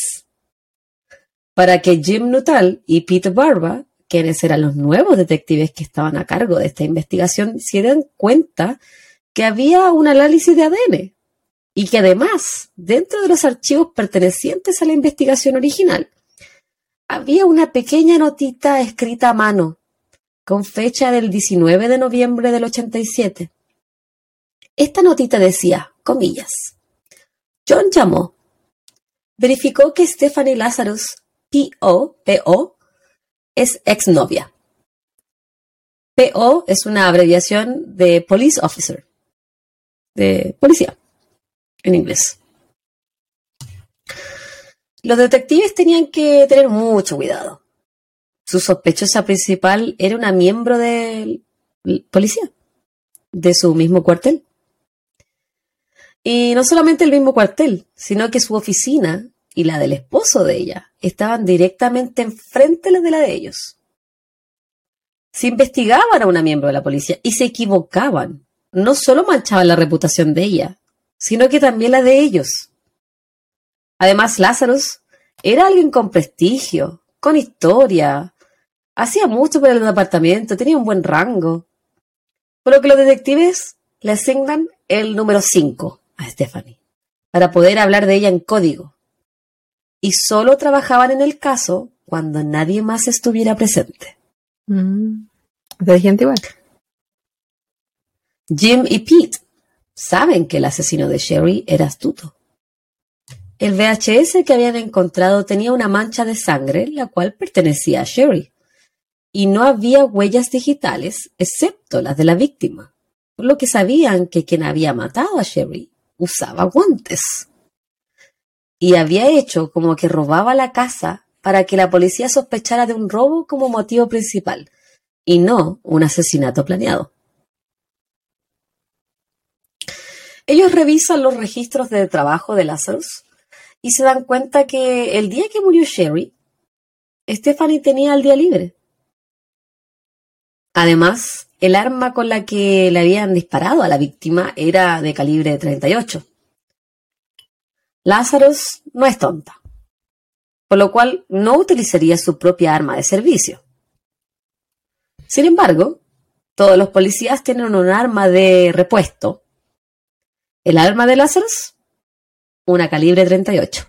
para que Jim Nuttall y Pete Barba, quienes eran los nuevos detectives que estaban a cargo de esta investigación, se dieran cuenta que había un análisis de ADN y que además, dentro de los archivos pertenecientes a la investigación original, había una pequeña notita escrita a mano, con fecha del 19 de noviembre del 87. Esta notita decía, comillas, John llamó, verificó que Stephanie Lazarus, P.O., P.O., es exnovia. P.O. es una abreviación de Police Officer, de policía, en inglés. Los detectives tenían que tener mucho cuidado. Su sospechosa principal era una miembro de policía, de su mismo cuartel. Y no solamente el mismo cuartel, sino que su oficina y la del esposo de ella estaban directamente enfrente de la de ellos. Si investigaban a una miembro de la policía y se equivocaban, no solo manchaban la reputación de ella, sino que también la de ellos. Además, Lazarus era alguien con prestigio, con historia, hacía mucho por el departamento, tenía un buen rango. Por lo que los detectives le asignan el número 5 a Stephanie, para poder hablar de ella en código. Y solo trabajaban en el caso cuando nadie más estuviera presente. Mm. Inteligente igual. Jim y Pete saben que el asesino de Sherry era astuto. El VHS que habían encontrado tenía una mancha de sangre, la cual pertenecía a Sherry, y no había huellas digitales excepto las de la víctima, por lo que sabían que quien había matado a Sherry usaba guantes. Y había hecho como que robaba la casa para que la policía sospechara de un robo como motivo principal y no un asesinato planeado. Ellos revisan los registros de trabajo de Lazarus y se dan cuenta que el día que murió Sherry, Stephanie tenía el día libre. Además, el arma con la que le habían disparado a la víctima era de calibre 38. Lazarus no es tonta, por lo cual no utilizaría su propia arma de servicio. Sin embargo, todos los policías tienen un arma de repuesto. El arma de Lazarus, una calibre 38.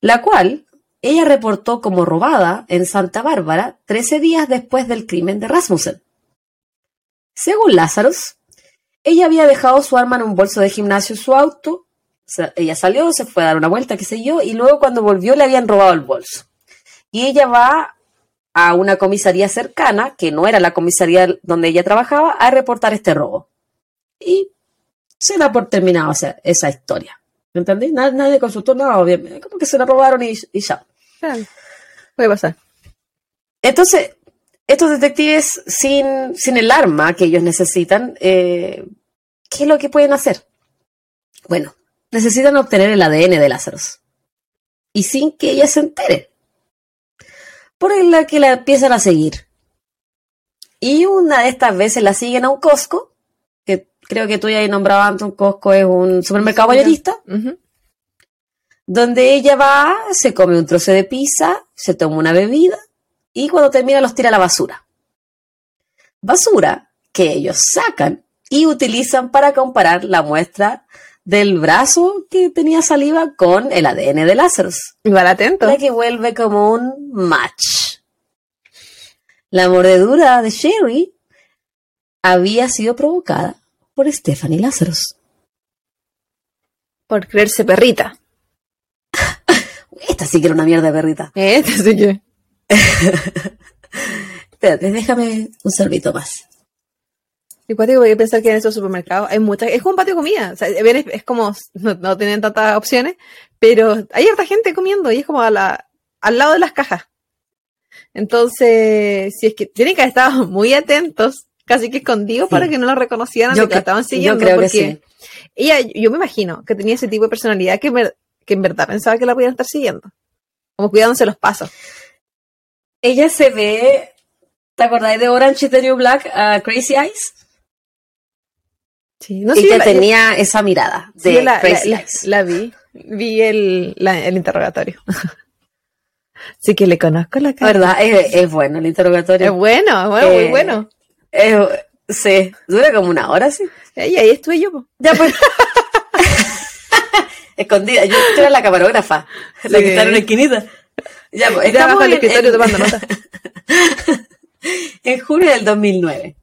La cual ella reportó como robada en Santa Bárbara 13 días después del crimen de Rasmussen. Según Lazarus, ella había dejado su arma en un bolso de gimnasio en su auto. ella salió, se fue a dar una vuelta, qué sé yo, y luego cuando volvió le habían robado el bolso. Y ella va a una comisaría cercana, que no era la comisaría donde ella trabajaba, a reportar este robo. Y se da por terminada esa historia. ¿Me entendí? Nadie, consultó nada, obviamente. Como que se la robaron y, ya. Puede pasar. Entonces, estos detectives sin, sin el arma que ellos necesitan, eh, ¿qué es lo que pueden hacer? Bueno, necesitan obtener el ADN de Lázaro. Y sin que ella se entere por la que la empiezan a seguir. Y una de estas veces la siguen a un Costco, que creo que tú ya nombrado antes, un Costco es un supermercado mayorista, donde ella va, se come un trozo de pizza, se toma una bebida y cuando termina los tira a la basura. Basura que ellos sacan y utilizan para comparar la muestra del brazo que tenía saliva con el ADN de Lázaro. Igual atento. La que vuelve como un match. La mordedura de Sherry había sido provocada por Stephanie Lazarus. Por creerse perrita. Esta sí que era una mierda de perrita. Esta sí que. Espérate, déjame un servito más. Y voy a pensar que en esos supermercados hay muchas, es como un patio de comida, o sea, es, como, no, tienen tantas opciones, pero hay harta gente comiendo y es como a la, al lado de las cajas. Entonces, si es que tienen que estar muy atentos, casi que escondidos para que no lo reconocieran yo que estaban siguiendo. Yo creo porque que sí. ella, yo me imagino que tenía ese tipo de personalidad que, que en verdad pensaba que la podían estar siguiendo, como cuidándose los pasos. Ella se ve, ¿te acordáis de Orange is the New Black, uh, Crazy Eyes? Sí, no sé. Ella tenía esa mirada de la, Crazy la, vi, vi el, el interrogatorio. sí que le conozco la cara. ¿Verdad? Es, bueno el interrogatorio. Es bueno, bueno muy eh, bueno. sí, dura como una hora, sí. Y ahí estuve yo. Ya pues. Escondida, yo, era la camarógrafa, la que está en una esquinita. Ya, pues, estamos en, el escritorio tomando nota. en junio del 2009.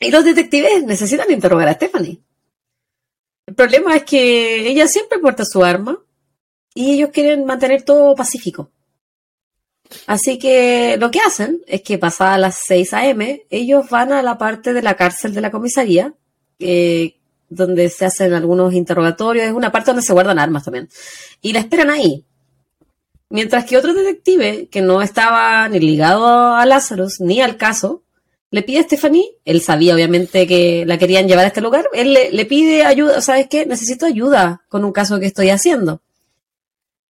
Y los detectives necesitan interrogar a Stephanie. El problema es que ella siempre porta su arma y ellos quieren mantener todo pacífico. Así que lo que hacen es que pasadas las 6 a.m., ellos van a la parte de la cárcel de la comisaría, eh, donde se hacen algunos interrogatorios, es una parte donde se guardan armas también, y la esperan ahí. Mientras que otro detective, que no estaba ni ligado a Lazarus ni al caso, le pide a Stephanie, él sabía obviamente que la querían llevar a este lugar, él le, pide ayuda, ¿sabes qué? Necesito ayuda con un caso que estoy haciendo.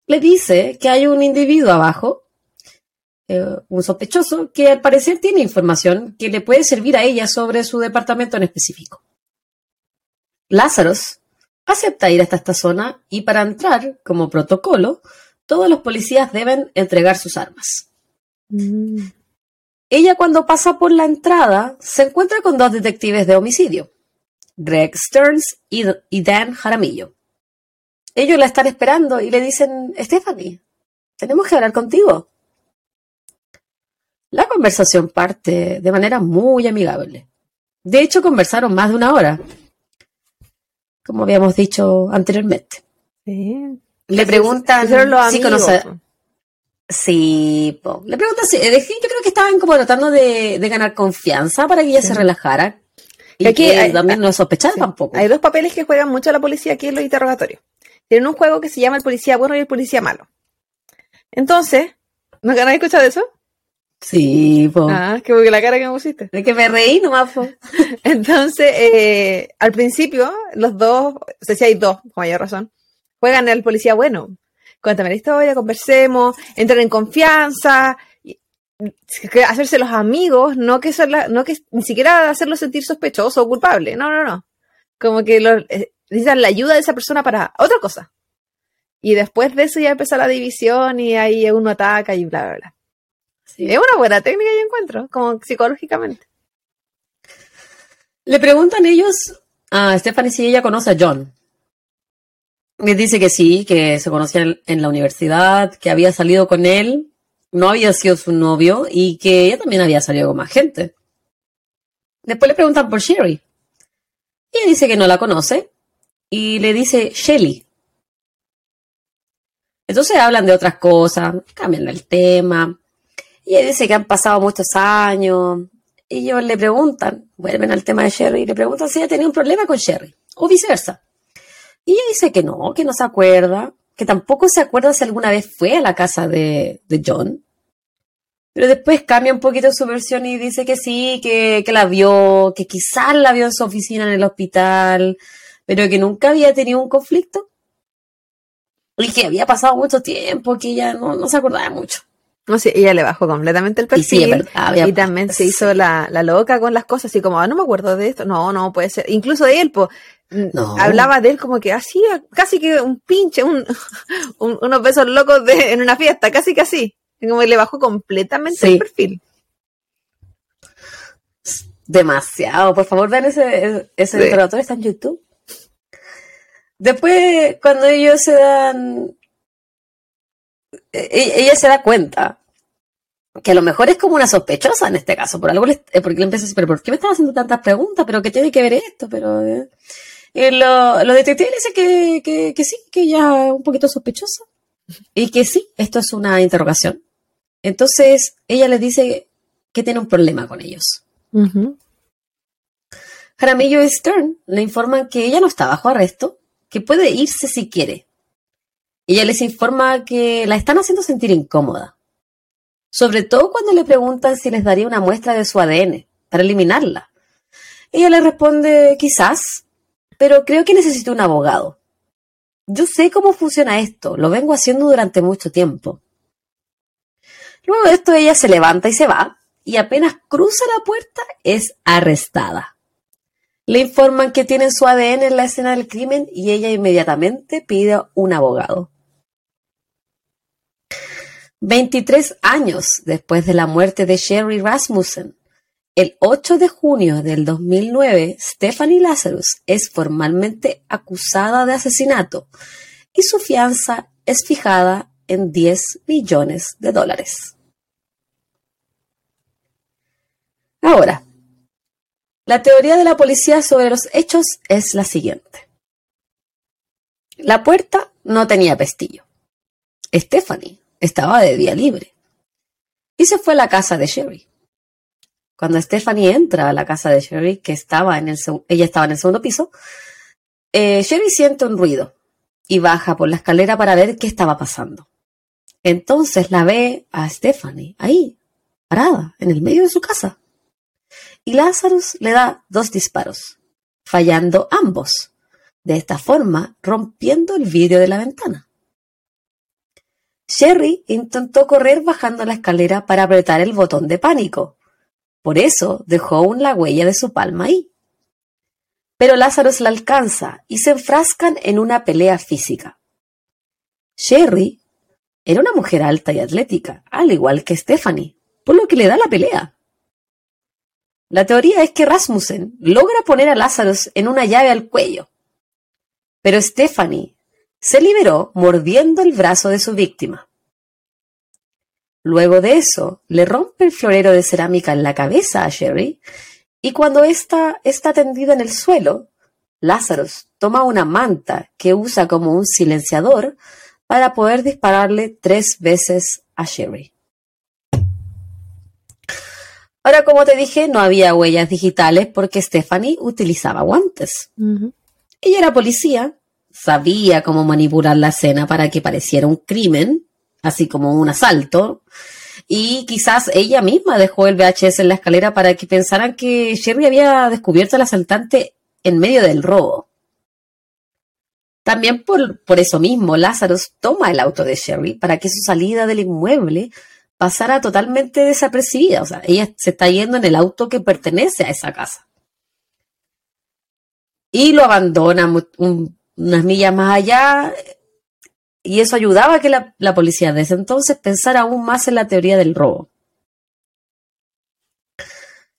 Le dice que hay un individuo abajo, eh, un sospechoso, que al parecer tiene información que le puede servir a ella sobre su departamento en específico. Lázaros acepta ir hasta esta zona y para entrar, como protocolo, todos los policías deben entregar sus armas. Mm. Ella cuando pasa por la entrada se encuentra con dos detectives de homicidio, Greg Stearns y, Dan Jaramillo. Ellos la están esperando y le dicen, Stephanie, tenemos que hablar contigo. La conversación parte de manera muy amigable. De hecho, conversaron más de una hora, como habíamos dicho anteriormente. Le preguntan si conoce, Sí, le pregunta si, eh, yo creo que estaban como tratando de, ganar confianza para que ella se relajara. Y aquí que también no sospechara tampoco. Hay dos papeles que juegan mucho la policía aquí en los interrogatorios. tienen un juego que se llama el policía bueno y el policía malo. Entonces, ¿no han escuchado eso? Sí, po. Ah, que porque la cara que me pusiste. Es que me reí nomás, po. Entonces, eh, al principio, los dos, o sea, si hay dos, con mayor razón, juegan al policía bueno. Cuéntame la historia, conversemos, entran en confianza, y- que hacerse los amigos, no que, ser la- no que ni siquiera hacerlo sentir sospechoso o culpable. No, no, no. Como que lo- eh, necesitan la ayuda de esa persona para otra cosa. Y después de eso ya empieza la división y ahí uno ataca y bla, bla, bla. Sí. Es una buena técnica, yo encuentro, como psicológicamente. Le preguntan ellos a Stephanie si ella conoce a John. Les dice que sí, que se conocían en la universidad, que había salido con él, no había sido su novio y que ella también había salido con más gente. Después le preguntan por Sherry. Y ella dice que no la conoce y le dice Shelly. Entonces hablan de otras cosas, cambian el tema. Y ella dice que han pasado muchos años, y ellos le preguntan, vuelven al tema de Sherry, y le preguntan si ella tenía un problema con Sherry, o viceversa. Y ella dice que no, que no se acuerda, que tampoco se acuerda si alguna vez fue a la casa de, de John. Pero después cambia un poquito su versión y dice que sí, que, que la vio, que quizás la vio en su oficina en el hospital, pero que nunca había tenido un conflicto. Y que había pasado mucho tiempo, que ella no, no se acordaba mucho. No sé, ella le bajó completamente el Y perfil. sí, es verdad, había- y también se hizo la, la loca con las cosas, así como, ah, no me acuerdo de esto. No, no, puede ser. Incluso de él, pues, No. hablaba de él como que hacía casi que un pinche, un, un- unos besos locos de, en una fiesta, casi que así. Como que le bajó completamente Sí. el perfil. Demasiado. Por favor, vean ese, ese Sí. está en YouTube. Después, cuando ellos se dan. e- Ella se da cuenta que a lo mejor es como una sospechosa en este caso. Por algo le, eh, porque le empieza a decir, pero ¿por qué me estás haciendo tantas preguntas? ¿Pero qué tiene que ver esto? Pero. eh". Y lo- los detectives le dicen que, que, que sí, que ella es un poquito sospechosa. Y que sí, esto es una interrogación. Entonces, ella les dice que tiene un problema con ellos. Jaramillo y Stern le informan que ella no está bajo arresto, que puede irse si quiere. Ella les informa que la están haciendo sentir incómoda, sobre todo cuando le preguntan si les daría una muestra de su ADN para eliminarla. Ella le responde, quizás, pero creo que necesito un abogado. Yo sé cómo funciona esto, lo vengo haciendo durante mucho tiempo. Luego de esto ella se levanta y se va, y apenas cruza la puerta es arrestada. Le informan que tienen su ADN en la escena del crimen y ella inmediatamente pide un abogado. 23 años después de la muerte de Sherry Rasmussen, el 8 de junio del 2009, Stephanie Lazarus es formalmente acusada de asesinato y su fianza es fijada en 10 millones de dólares. Ahora, la teoría de la policía sobre los hechos es la siguiente. La puerta no tenía pestillo. Stephanie estaba de día libre y se fue a la casa de Sherry. Cuando Stephanie entra a la casa de Sherry, que estaba en el ella estaba en el segundo piso, eh, Sherry siente un ruido y baja por la escalera para ver qué estaba pasando. Entonces la ve a Stephanie ahí, parada, en el medio de su casa y Lazarus le da dos disparos, fallando ambos, de esta forma rompiendo el vidrio de la ventana. Sherry intentó correr bajando la escalera para apretar el botón de pánico, por eso dejó la huella de su palma ahí. Pero Lazarus la alcanza y se enfrascan en una pelea física. Sherry era una mujer alta y atlética, al igual que Stephanie, por lo que le da la pelea. La teoría es que Rasmussen logra poner a Lazarus en una llave al cuello, pero Stephanie se liberó mordiendo el brazo de su víctima. Luego de eso, le rompe el florero de cerámica en la cabeza a Sherry y cuando ésta está tendida en el suelo, Lazarus toma una manta que usa como un silenciador para poder dispararle tres veces a Sherry. Ahora, como te dije, no había huellas digitales porque Stephanie utilizaba guantes. Ella era policía sabía cómo manipular la escena para que pareciera un crimen, así como un asalto. Y quizás ella misma dejó el VHS en la escalera para que pensaran que Sherry había descubierto al asaltante en medio del robo. También por, por eso mismo, Lazarus toma el auto de Sherry para que su salida del inmueble pasara totalmente desapercibida. O sea, ella se está yendo en el auto que pertenece a esa casa. Y lo abandona unas millas más allá. Y eso ayudaba a que la, la policía desde entonces pensara aún más en la teoría del robo.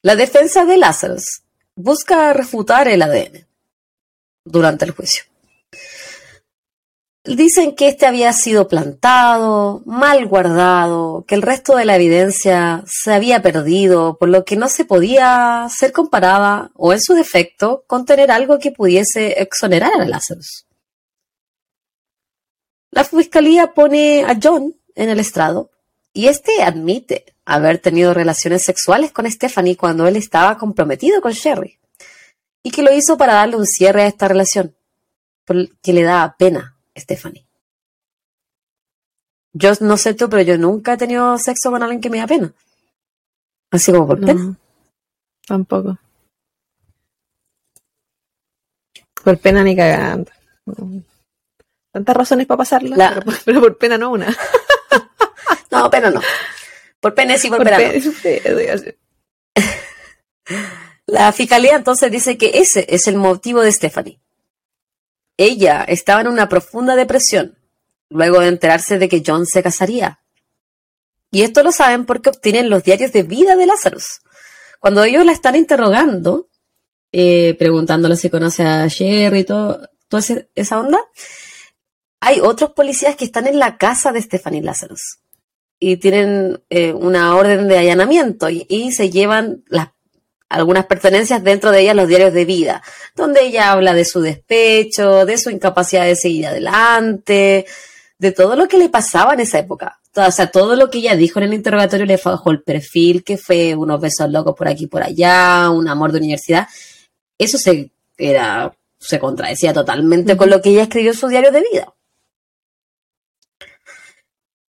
La defensa de Lazarus busca refutar el ADN durante el juicio. Dicen que este había sido plantado, mal guardado, que el resto de la evidencia se había perdido, por lo que no se podía ser comparada, o en su defecto, con tener algo que pudiese exonerar a Lazarus. La fiscalía pone a John en el estrado y este admite haber tenido relaciones sexuales con Stephanie cuando él estaba comprometido con Sherry y que lo hizo para darle un cierre a esta relación, porque le da pena Stephanie. Yo no sé tú, pero yo nunca he tenido sexo con alguien que me da pena. Así como por pena. Tampoco. Por pena ni cagando. Tantas razones para pasarla, pero, por, pena no una. no, pena no. Por pena sí, por, pena, La fiscalía entonces dice que ese es el motivo de Stephanie. Ella estaba en una profunda depresión luego de enterarse de que John se casaría. Y esto lo saben porque obtienen los diarios de vida de Lazarus. Cuando ellos la están interrogando, eh, preguntándole si conoce a Sherry y todo, toda esa onda, hay otros policías que están en la casa de Stephanie Lazarus y tienen eh, una orden de allanamiento y, y, se llevan las algunas pertenencias dentro de ella los diarios de vida, donde ella habla de su despecho, de su incapacidad de seguir adelante, de todo lo que le pasaba en esa época. O sea, todo lo que ella dijo en el interrogatorio le bajó el perfil, que fue unos besos locos por aquí y por allá, un amor de universidad. Eso se, era, se contradecía totalmente con lo que ella escribió en su diario de vida.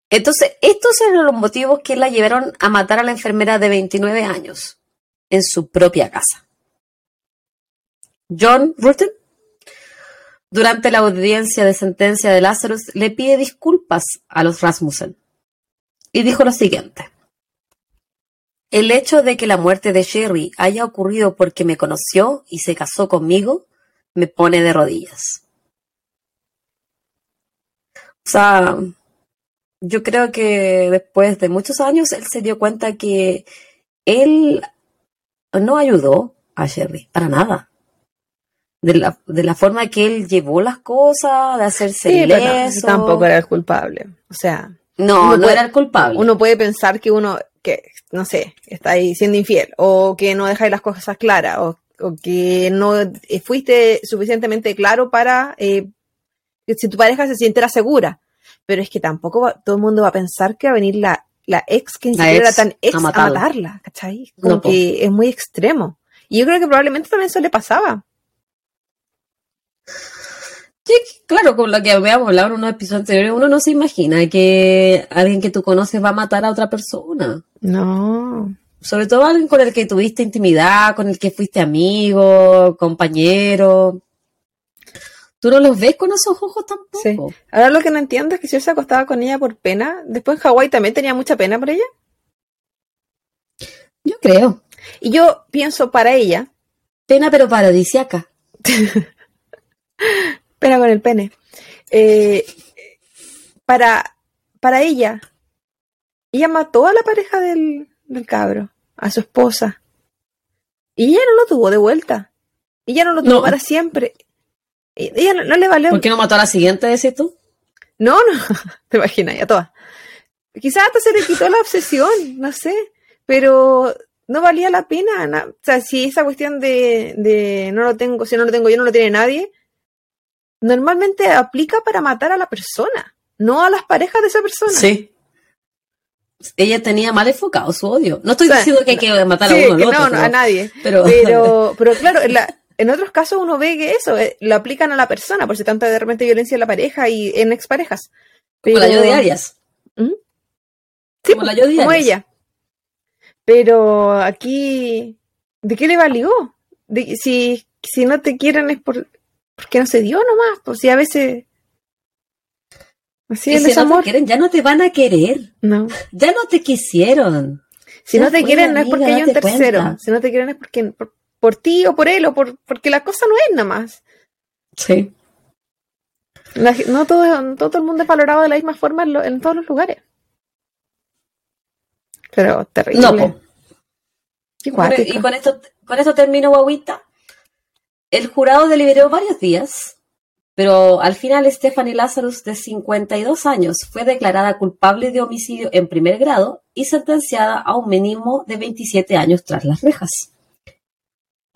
Entonces, estos eran los motivos que la llevaron a matar a la enfermera de 29 años en su propia casa. John Rutten, durante la audiencia de sentencia de Lazarus, le pide disculpas a los Rasmussen y dijo lo siguiente. El hecho de que la muerte de Sherry haya ocurrido porque me conoció y se casó conmigo me pone de rodillas. O sea, yo creo que después de muchos años él se dio cuenta que él no ayudó a Sherry, para nada. De la, de la forma que él llevó las cosas, de hacerse sí, tampoco era el culpable. O sea. No, no era el culpable. Uno puede pensar que uno, que, no sé, está ahí siendo infiel, o que no dejáis las cosas claras, o, que no fuiste suficientemente claro para eh, que si tu pareja se sintiera segura. Pero es que tampoco todo el mundo va a pensar que va a venir la la ex que ni siquiera era tan ex a, matarla, ¿cachai? Como que es muy extremo. Y yo creo que probablemente también eso le pasaba. Sí, claro, con lo que habíamos hablado en unos episodios anteriores, uno no se imagina que alguien que tú conoces va a matar a otra persona. No. Sobre todo alguien con el que tuviste intimidad, con el que fuiste amigo, compañero tú no los ves con esos ojos tampoco. Sí. Ahora lo que no entiendo es que si él se acostaba con ella por pena, después en Hawái también tenía mucha pena por ella. Yo creo. Y yo pienso para ella. Pena pero paradisiaca. pena con el pene. Eh, para, para ella, ella mató a la pareja del, del cabro, a su esposa. Y ella no lo tuvo de vuelta. Ella no lo tuvo para siempre. Ella no, le valió. ¿Por qué no mató a la siguiente, decís tú? No, no, te imaginas, ya todas. Quizás hasta se le quitó la obsesión, no sé, pero no valía la pena. o sea, si esa cuestión de, de no lo tengo, si no lo tengo yo, no lo tiene nadie, normalmente aplica para matar a la persona, no a las parejas de esa persona. Sí. Ella tenía mal enfocado su odio. No estoy diciendo que hay que matar a uno no, no, a nadie. Pero, pero, claro, la, en otros casos uno ve que eso eh, lo aplican a la persona, por si tanta de repente violencia en la pareja y en exparejas. Como la yo de Arias. ¿Mm? Sí, Como la yo de como Arias. ella. Pero aquí, ¿de qué le valió? De- si, si no te quieren es por, porque no se dio nomás, pues si a veces... Así el si no te quieren, ya no te van a querer. No. Ya no te quisieron. Si no te quieren no es porque hay un tercero. cuenta. Si no te quieren es porque por, por ti o por él o por, porque la cosa no es nada más. Sí. La- no, todo, no todo el mundo es valorado de la misma forma en, lo- en todos los lugares. Pero terrible. No, po. Y cuático. Y con esto, con esto termino, guaguita. El jurado deliberó varios días, pero al final Stephanie Lazarus, de 52 años, fue declarada culpable de homicidio en primer grado y sentenciada a un mínimo de 27 años tras las rejas.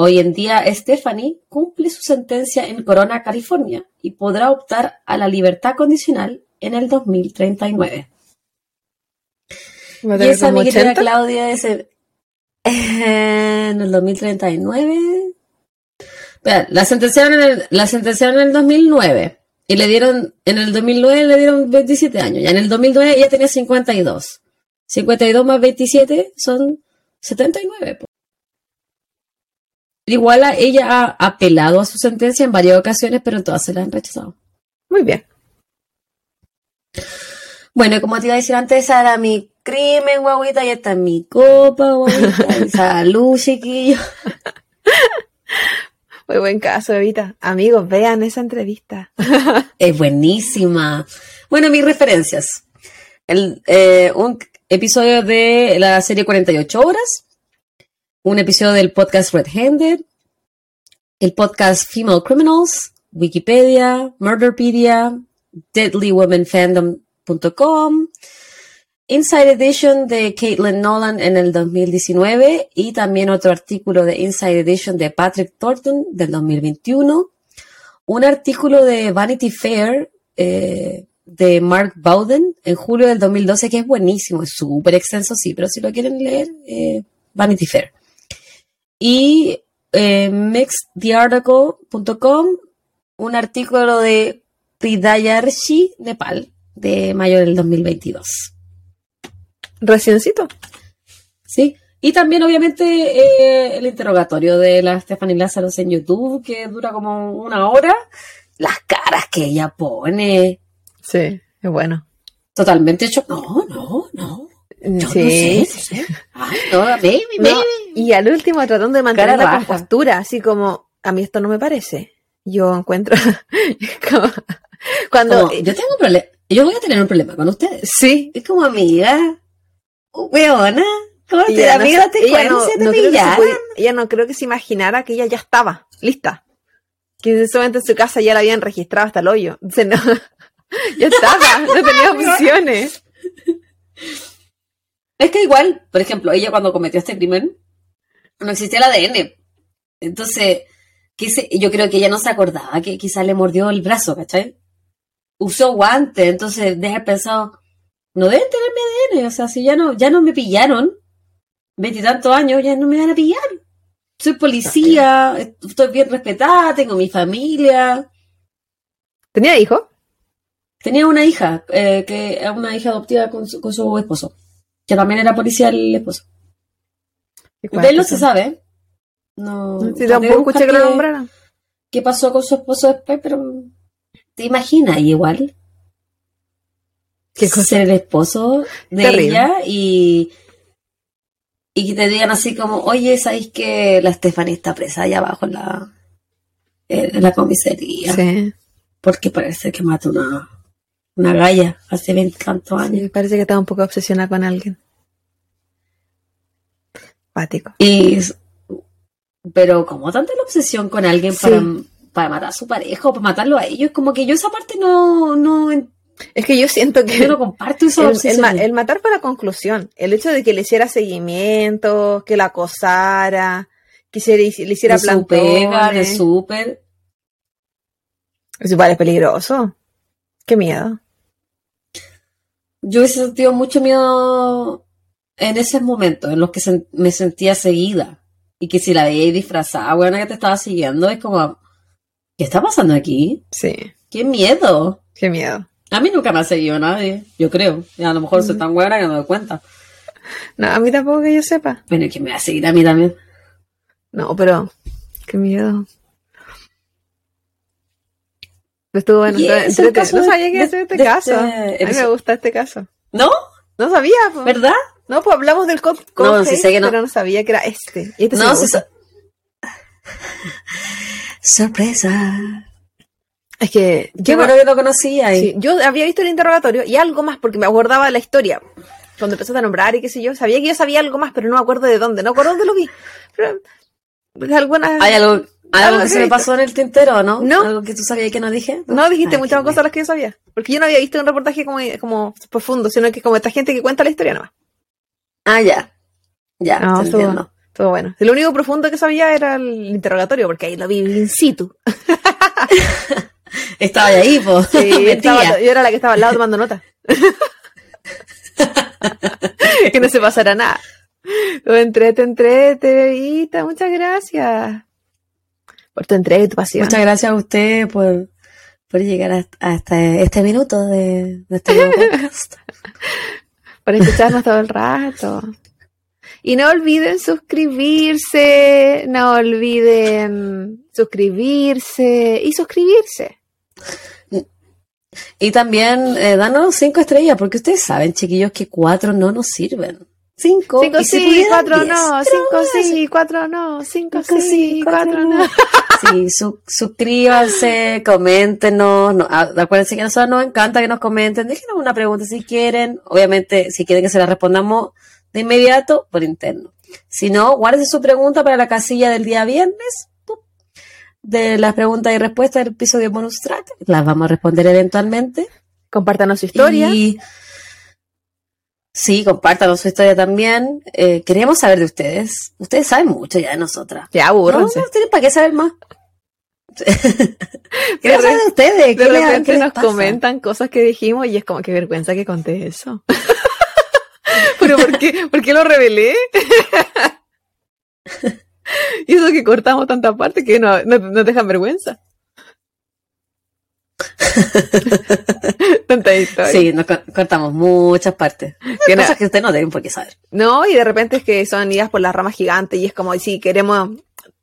Hoy en día, Stephanie cumple su sentencia en Corona, California, y podrá optar a la libertad condicional en el 2039. Va a Y esa amiguita 80. Claudia ese en el 2039. Espera, la sentenciaron en el, la sentenciaron en el 2009 y le dieron en el 2009 le dieron 27 años. Ya en el 2009 ella tenía 52. 52 más 27 son 79. Igual ella ha apelado a su sentencia en varias ocasiones, pero en todas se la han rechazado. Muy bien. Bueno, como te iba a decir antes, esa era mi crimen, guaguita, y esta es mi copa, guaguita. Salud, chiquillo. Muy buen caso, Evita. Amigos, vean esa entrevista. Es buenísima. Bueno, mis referencias. El, eh, un episodio de la serie 48 horas, un episodio del podcast Red Handed, el podcast Female Criminals, Wikipedia, Murderpedia, deadlywomenfandom.com, Inside Edition de Caitlin Nolan en el 2019 y también otro artículo de Inside Edition de Patrick Thornton del 2021 un artículo de Vanity Fair eh, de Mark Bowden en julio del 2012 que es buenísimo, es súper extenso, sí, pero si lo quieren leer, eh, Vanity Fair. Y eh, mixthearticle.com, un artículo de Pridayarshi, Nepal, de mayo del 2022. Reciencito. ¿Sí? Y también, obviamente, eh, el interrogatorio de la Stephanie Lazarus en YouTube, que dura como una hora. Las caras que ella pone. Sí, es bueno. Totalmente hecho. No, no, no. Yo sí. no sé, no, baby, No, baby. y al último tratando de mantener Cara la raja. compostura, así como, a mí esto no me parece. Yo encuentro, como- cuando, Como, yo tengo un problema. Yo voy a tener un problema con ustedes. sí, Es como amiga. Weona. ¿Cómo te ella no, amiga? se- te ella cuento, no- se te no creo que se ella no creo que se imaginara que ella ya estaba lista. Que en ese momento en su casa ya la habían registrado hasta el hoyo. Entonces, no, ya estaba, no tenía opciones. Es que igual, por ejemplo, ella cuando cometió este crimen, no existía el ADN. Entonces, quise- yo creo que ella no se acordaba que quizás le mordió el brazo, ¿cachai? Usó guantes, entonces de haber pensado, no deben tener mi ADN, o sea, si ya no, ya no me pillaron, veintitantos años, ya no me van a pillar. Soy policía, estoy bien respetada, tengo mi familia. ¿Tenía hijo? Tenía una hija, eh, que una hija adoptiva con su, con su esposo, que también era policía el esposo. De él no se sabe. No. Sí, tampoco escuché que lo qué- nombraran. qué pasó con su esposo después, pero te imaginas igual ¿Qué cosa? ser el esposo de Terrible. ella y y que te digan así como, oye, ¿sabéis que la Stephanie está presa allá abajo en la en la comisaría? Sí, Porque parece que mató una una galla hace veintitantos años. sí, parece que estaba un poco obsesionada con alguien. Pático. Y pero como tanta la obsesión con alguien Sí. para, para matar a su pareja o para matarlo a ellos, como que yo esa parte no, no, Es que yo siento que yo no comparto esa el, el obsesión. el matar para conclusión, el hecho de que le hiciera seguimiento, que la acosara, que se le, le hiciera pega, de plantones. súper. Eso igual es peligroso. Qué miedo. Yo he sentido mucho miedo en esos momentos en los que me sentía seguida. Y que si la veíais disfrazada, buena que te estaba siguiendo, es como, ¿qué está pasando aquí? Sí, ¡Qué miedo! qué miedo. A mí nunca me ha seguido nadie, yo creo. Y a lo mejor soy tan buena que no me doy cuenta. No, a mí tampoco que yo sepa. Bueno, ¿y quién me va a seguir a mí también? No, pero qué miedo. Estuvo es el caso no de- sabía que este de caso. este A mí me gusta este caso. ¿No? No sabía, po. ¿Verdad? No, pues hablamos del cop No, sí sé que no. pero no sabía que era este. Este No, sí. Sorpresa. Es que yo, bueno que lo conocía. y- sí, yo había visto el interrogatorio y algo más porque me acordaba de la historia. Cuando empezaste a nombrar y qué sé yo, sabía que yo sabía algo más, pero no me acuerdo de dónde. No acuerdo dónde lo vi. Pero de alguna... ¿Hay algo, Algo que se me pasó en el tintero, no? No. ¿Algo que tú sabías que no dije? No dijiste Ay, muchas cosas de las que yo sabía. Porque yo no había visto un reportaje como, como profundo, sino que como esta gente que cuenta la historia nomás. Ah, ya. Ya, No, te entiendo. estuvo bueno. Lo único profundo que sabía era el interrogatorio, porque ahí lo vi in situ. Estaba ahí, po. Sí, estaba- yo era la que estaba al lado tomando nota. que no se pasara nada. Entrete, entrete, bebita, muchas gracias. Por tu entrega y tu pasión. Muchas gracias a usted por, por llegar hasta, este minuto de, de este nuevo podcast. por escucharnos todo el rato. Y no olviden suscribirse, no olviden suscribirse y suscribirse. Y también eh, danos cinco estrellas, porque ustedes saben, chiquillos, que cuatro no nos sirven. Cinco, Cinco sí, cuatro diez. no, cinco sí, cuatro no, cinco sí, cuatro no. Sí, su- suscríbanse, coméntenos. No, acuérdense que a nosotros nos encanta que nos comenten. Déjenos una pregunta si quieren. Obviamente, si quieren que se la respondamos de inmediato, por interno. Si no, guárdense su pregunta para la casilla del día viernes. De las preguntas y respuestas del episodio bonus track. Las vamos a responder eventualmente. Compártanos su historia. Y sí, compártanos su historia también. Eh, queríamos saber de ustedes. Ustedes saben mucho ya de nosotras. Ya, No, abúrrense. no tienen para qué saber más. Quiero saber de ustedes. De ¿qué les- repente qué les nos pasa? comentan cosas que dijimos y es como que vergüenza que conté eso. Pero ¿por qué, ¿por qué lo revelé? y eso que cortamos tanta parte que no, no, no dejan vergüenza. Tanta historia. Sí, nos co- cortamos muchas partes. Que no- Cosas que ustedes no deben por qué saber. No, y de repente es que son ideas por las ramas gigantes y es como si queremos,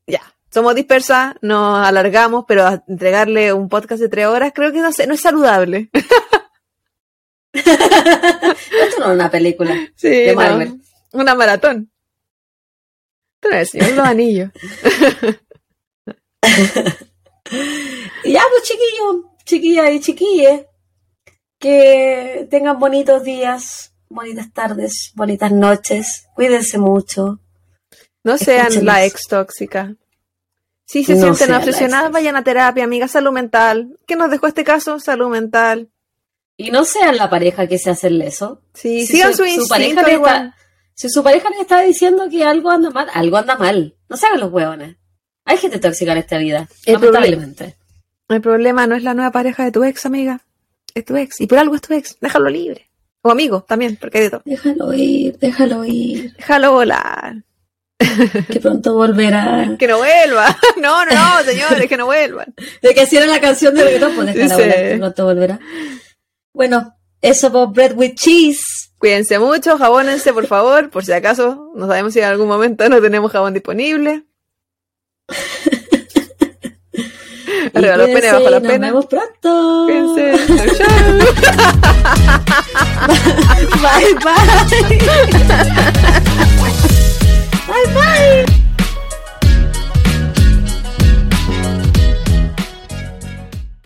ya, somos dispersas, nos alargamos, pero entregarle un podcast de tres horas creo que no, sé, no es saludable. Esto no es una película. Sí, De no, Marvel. una maratón. Esto no es el Señor de los Anillos. Ya, pues chiquillos, chiquillas y chiquilles, que tengan bonitos días, bonitas tardes, bonitas noches. Cuídense mucho. No sean Escúchenos. la ex tóxica. Si se No sienten obsesionadas, vayan a terapia, amiga. Salud mental. ¿Qué nos dejó este caso? Salud mental. Y no sean la pareja que se hace el leso. Sí, Si sigan su- su, su instinto pareja le está- Si su pareja les está diciendo que algo anda mal, algo anda mal. No se hagan los huevones. Hay gente tóxica en esta vida, El lamentablemente. El problema no es la nueva pareja de tu ex, amiga. Es tu ex. Y por algo es tu ex. Déjalo libre. O amigo también, porque hay de todo. Déjalo ir, déjalo ir, Déjalo volar. que pronto volverá. Que no vuelva. No, no, no, señores, que no vuelvan. De que era la canción de reggaetón, pues déjala Sí. volar, que pronto volverá. Bueno, eso por Bread with Cheese. Cuídense mucho, jabónense, por favor, por si acaso. No sabemos si en algún momento no tenemos jabón disponible. Arriba los penes, abajo las nos penas. vemos pronto. Cuídense. Chau. Bye, bye. bye, bye.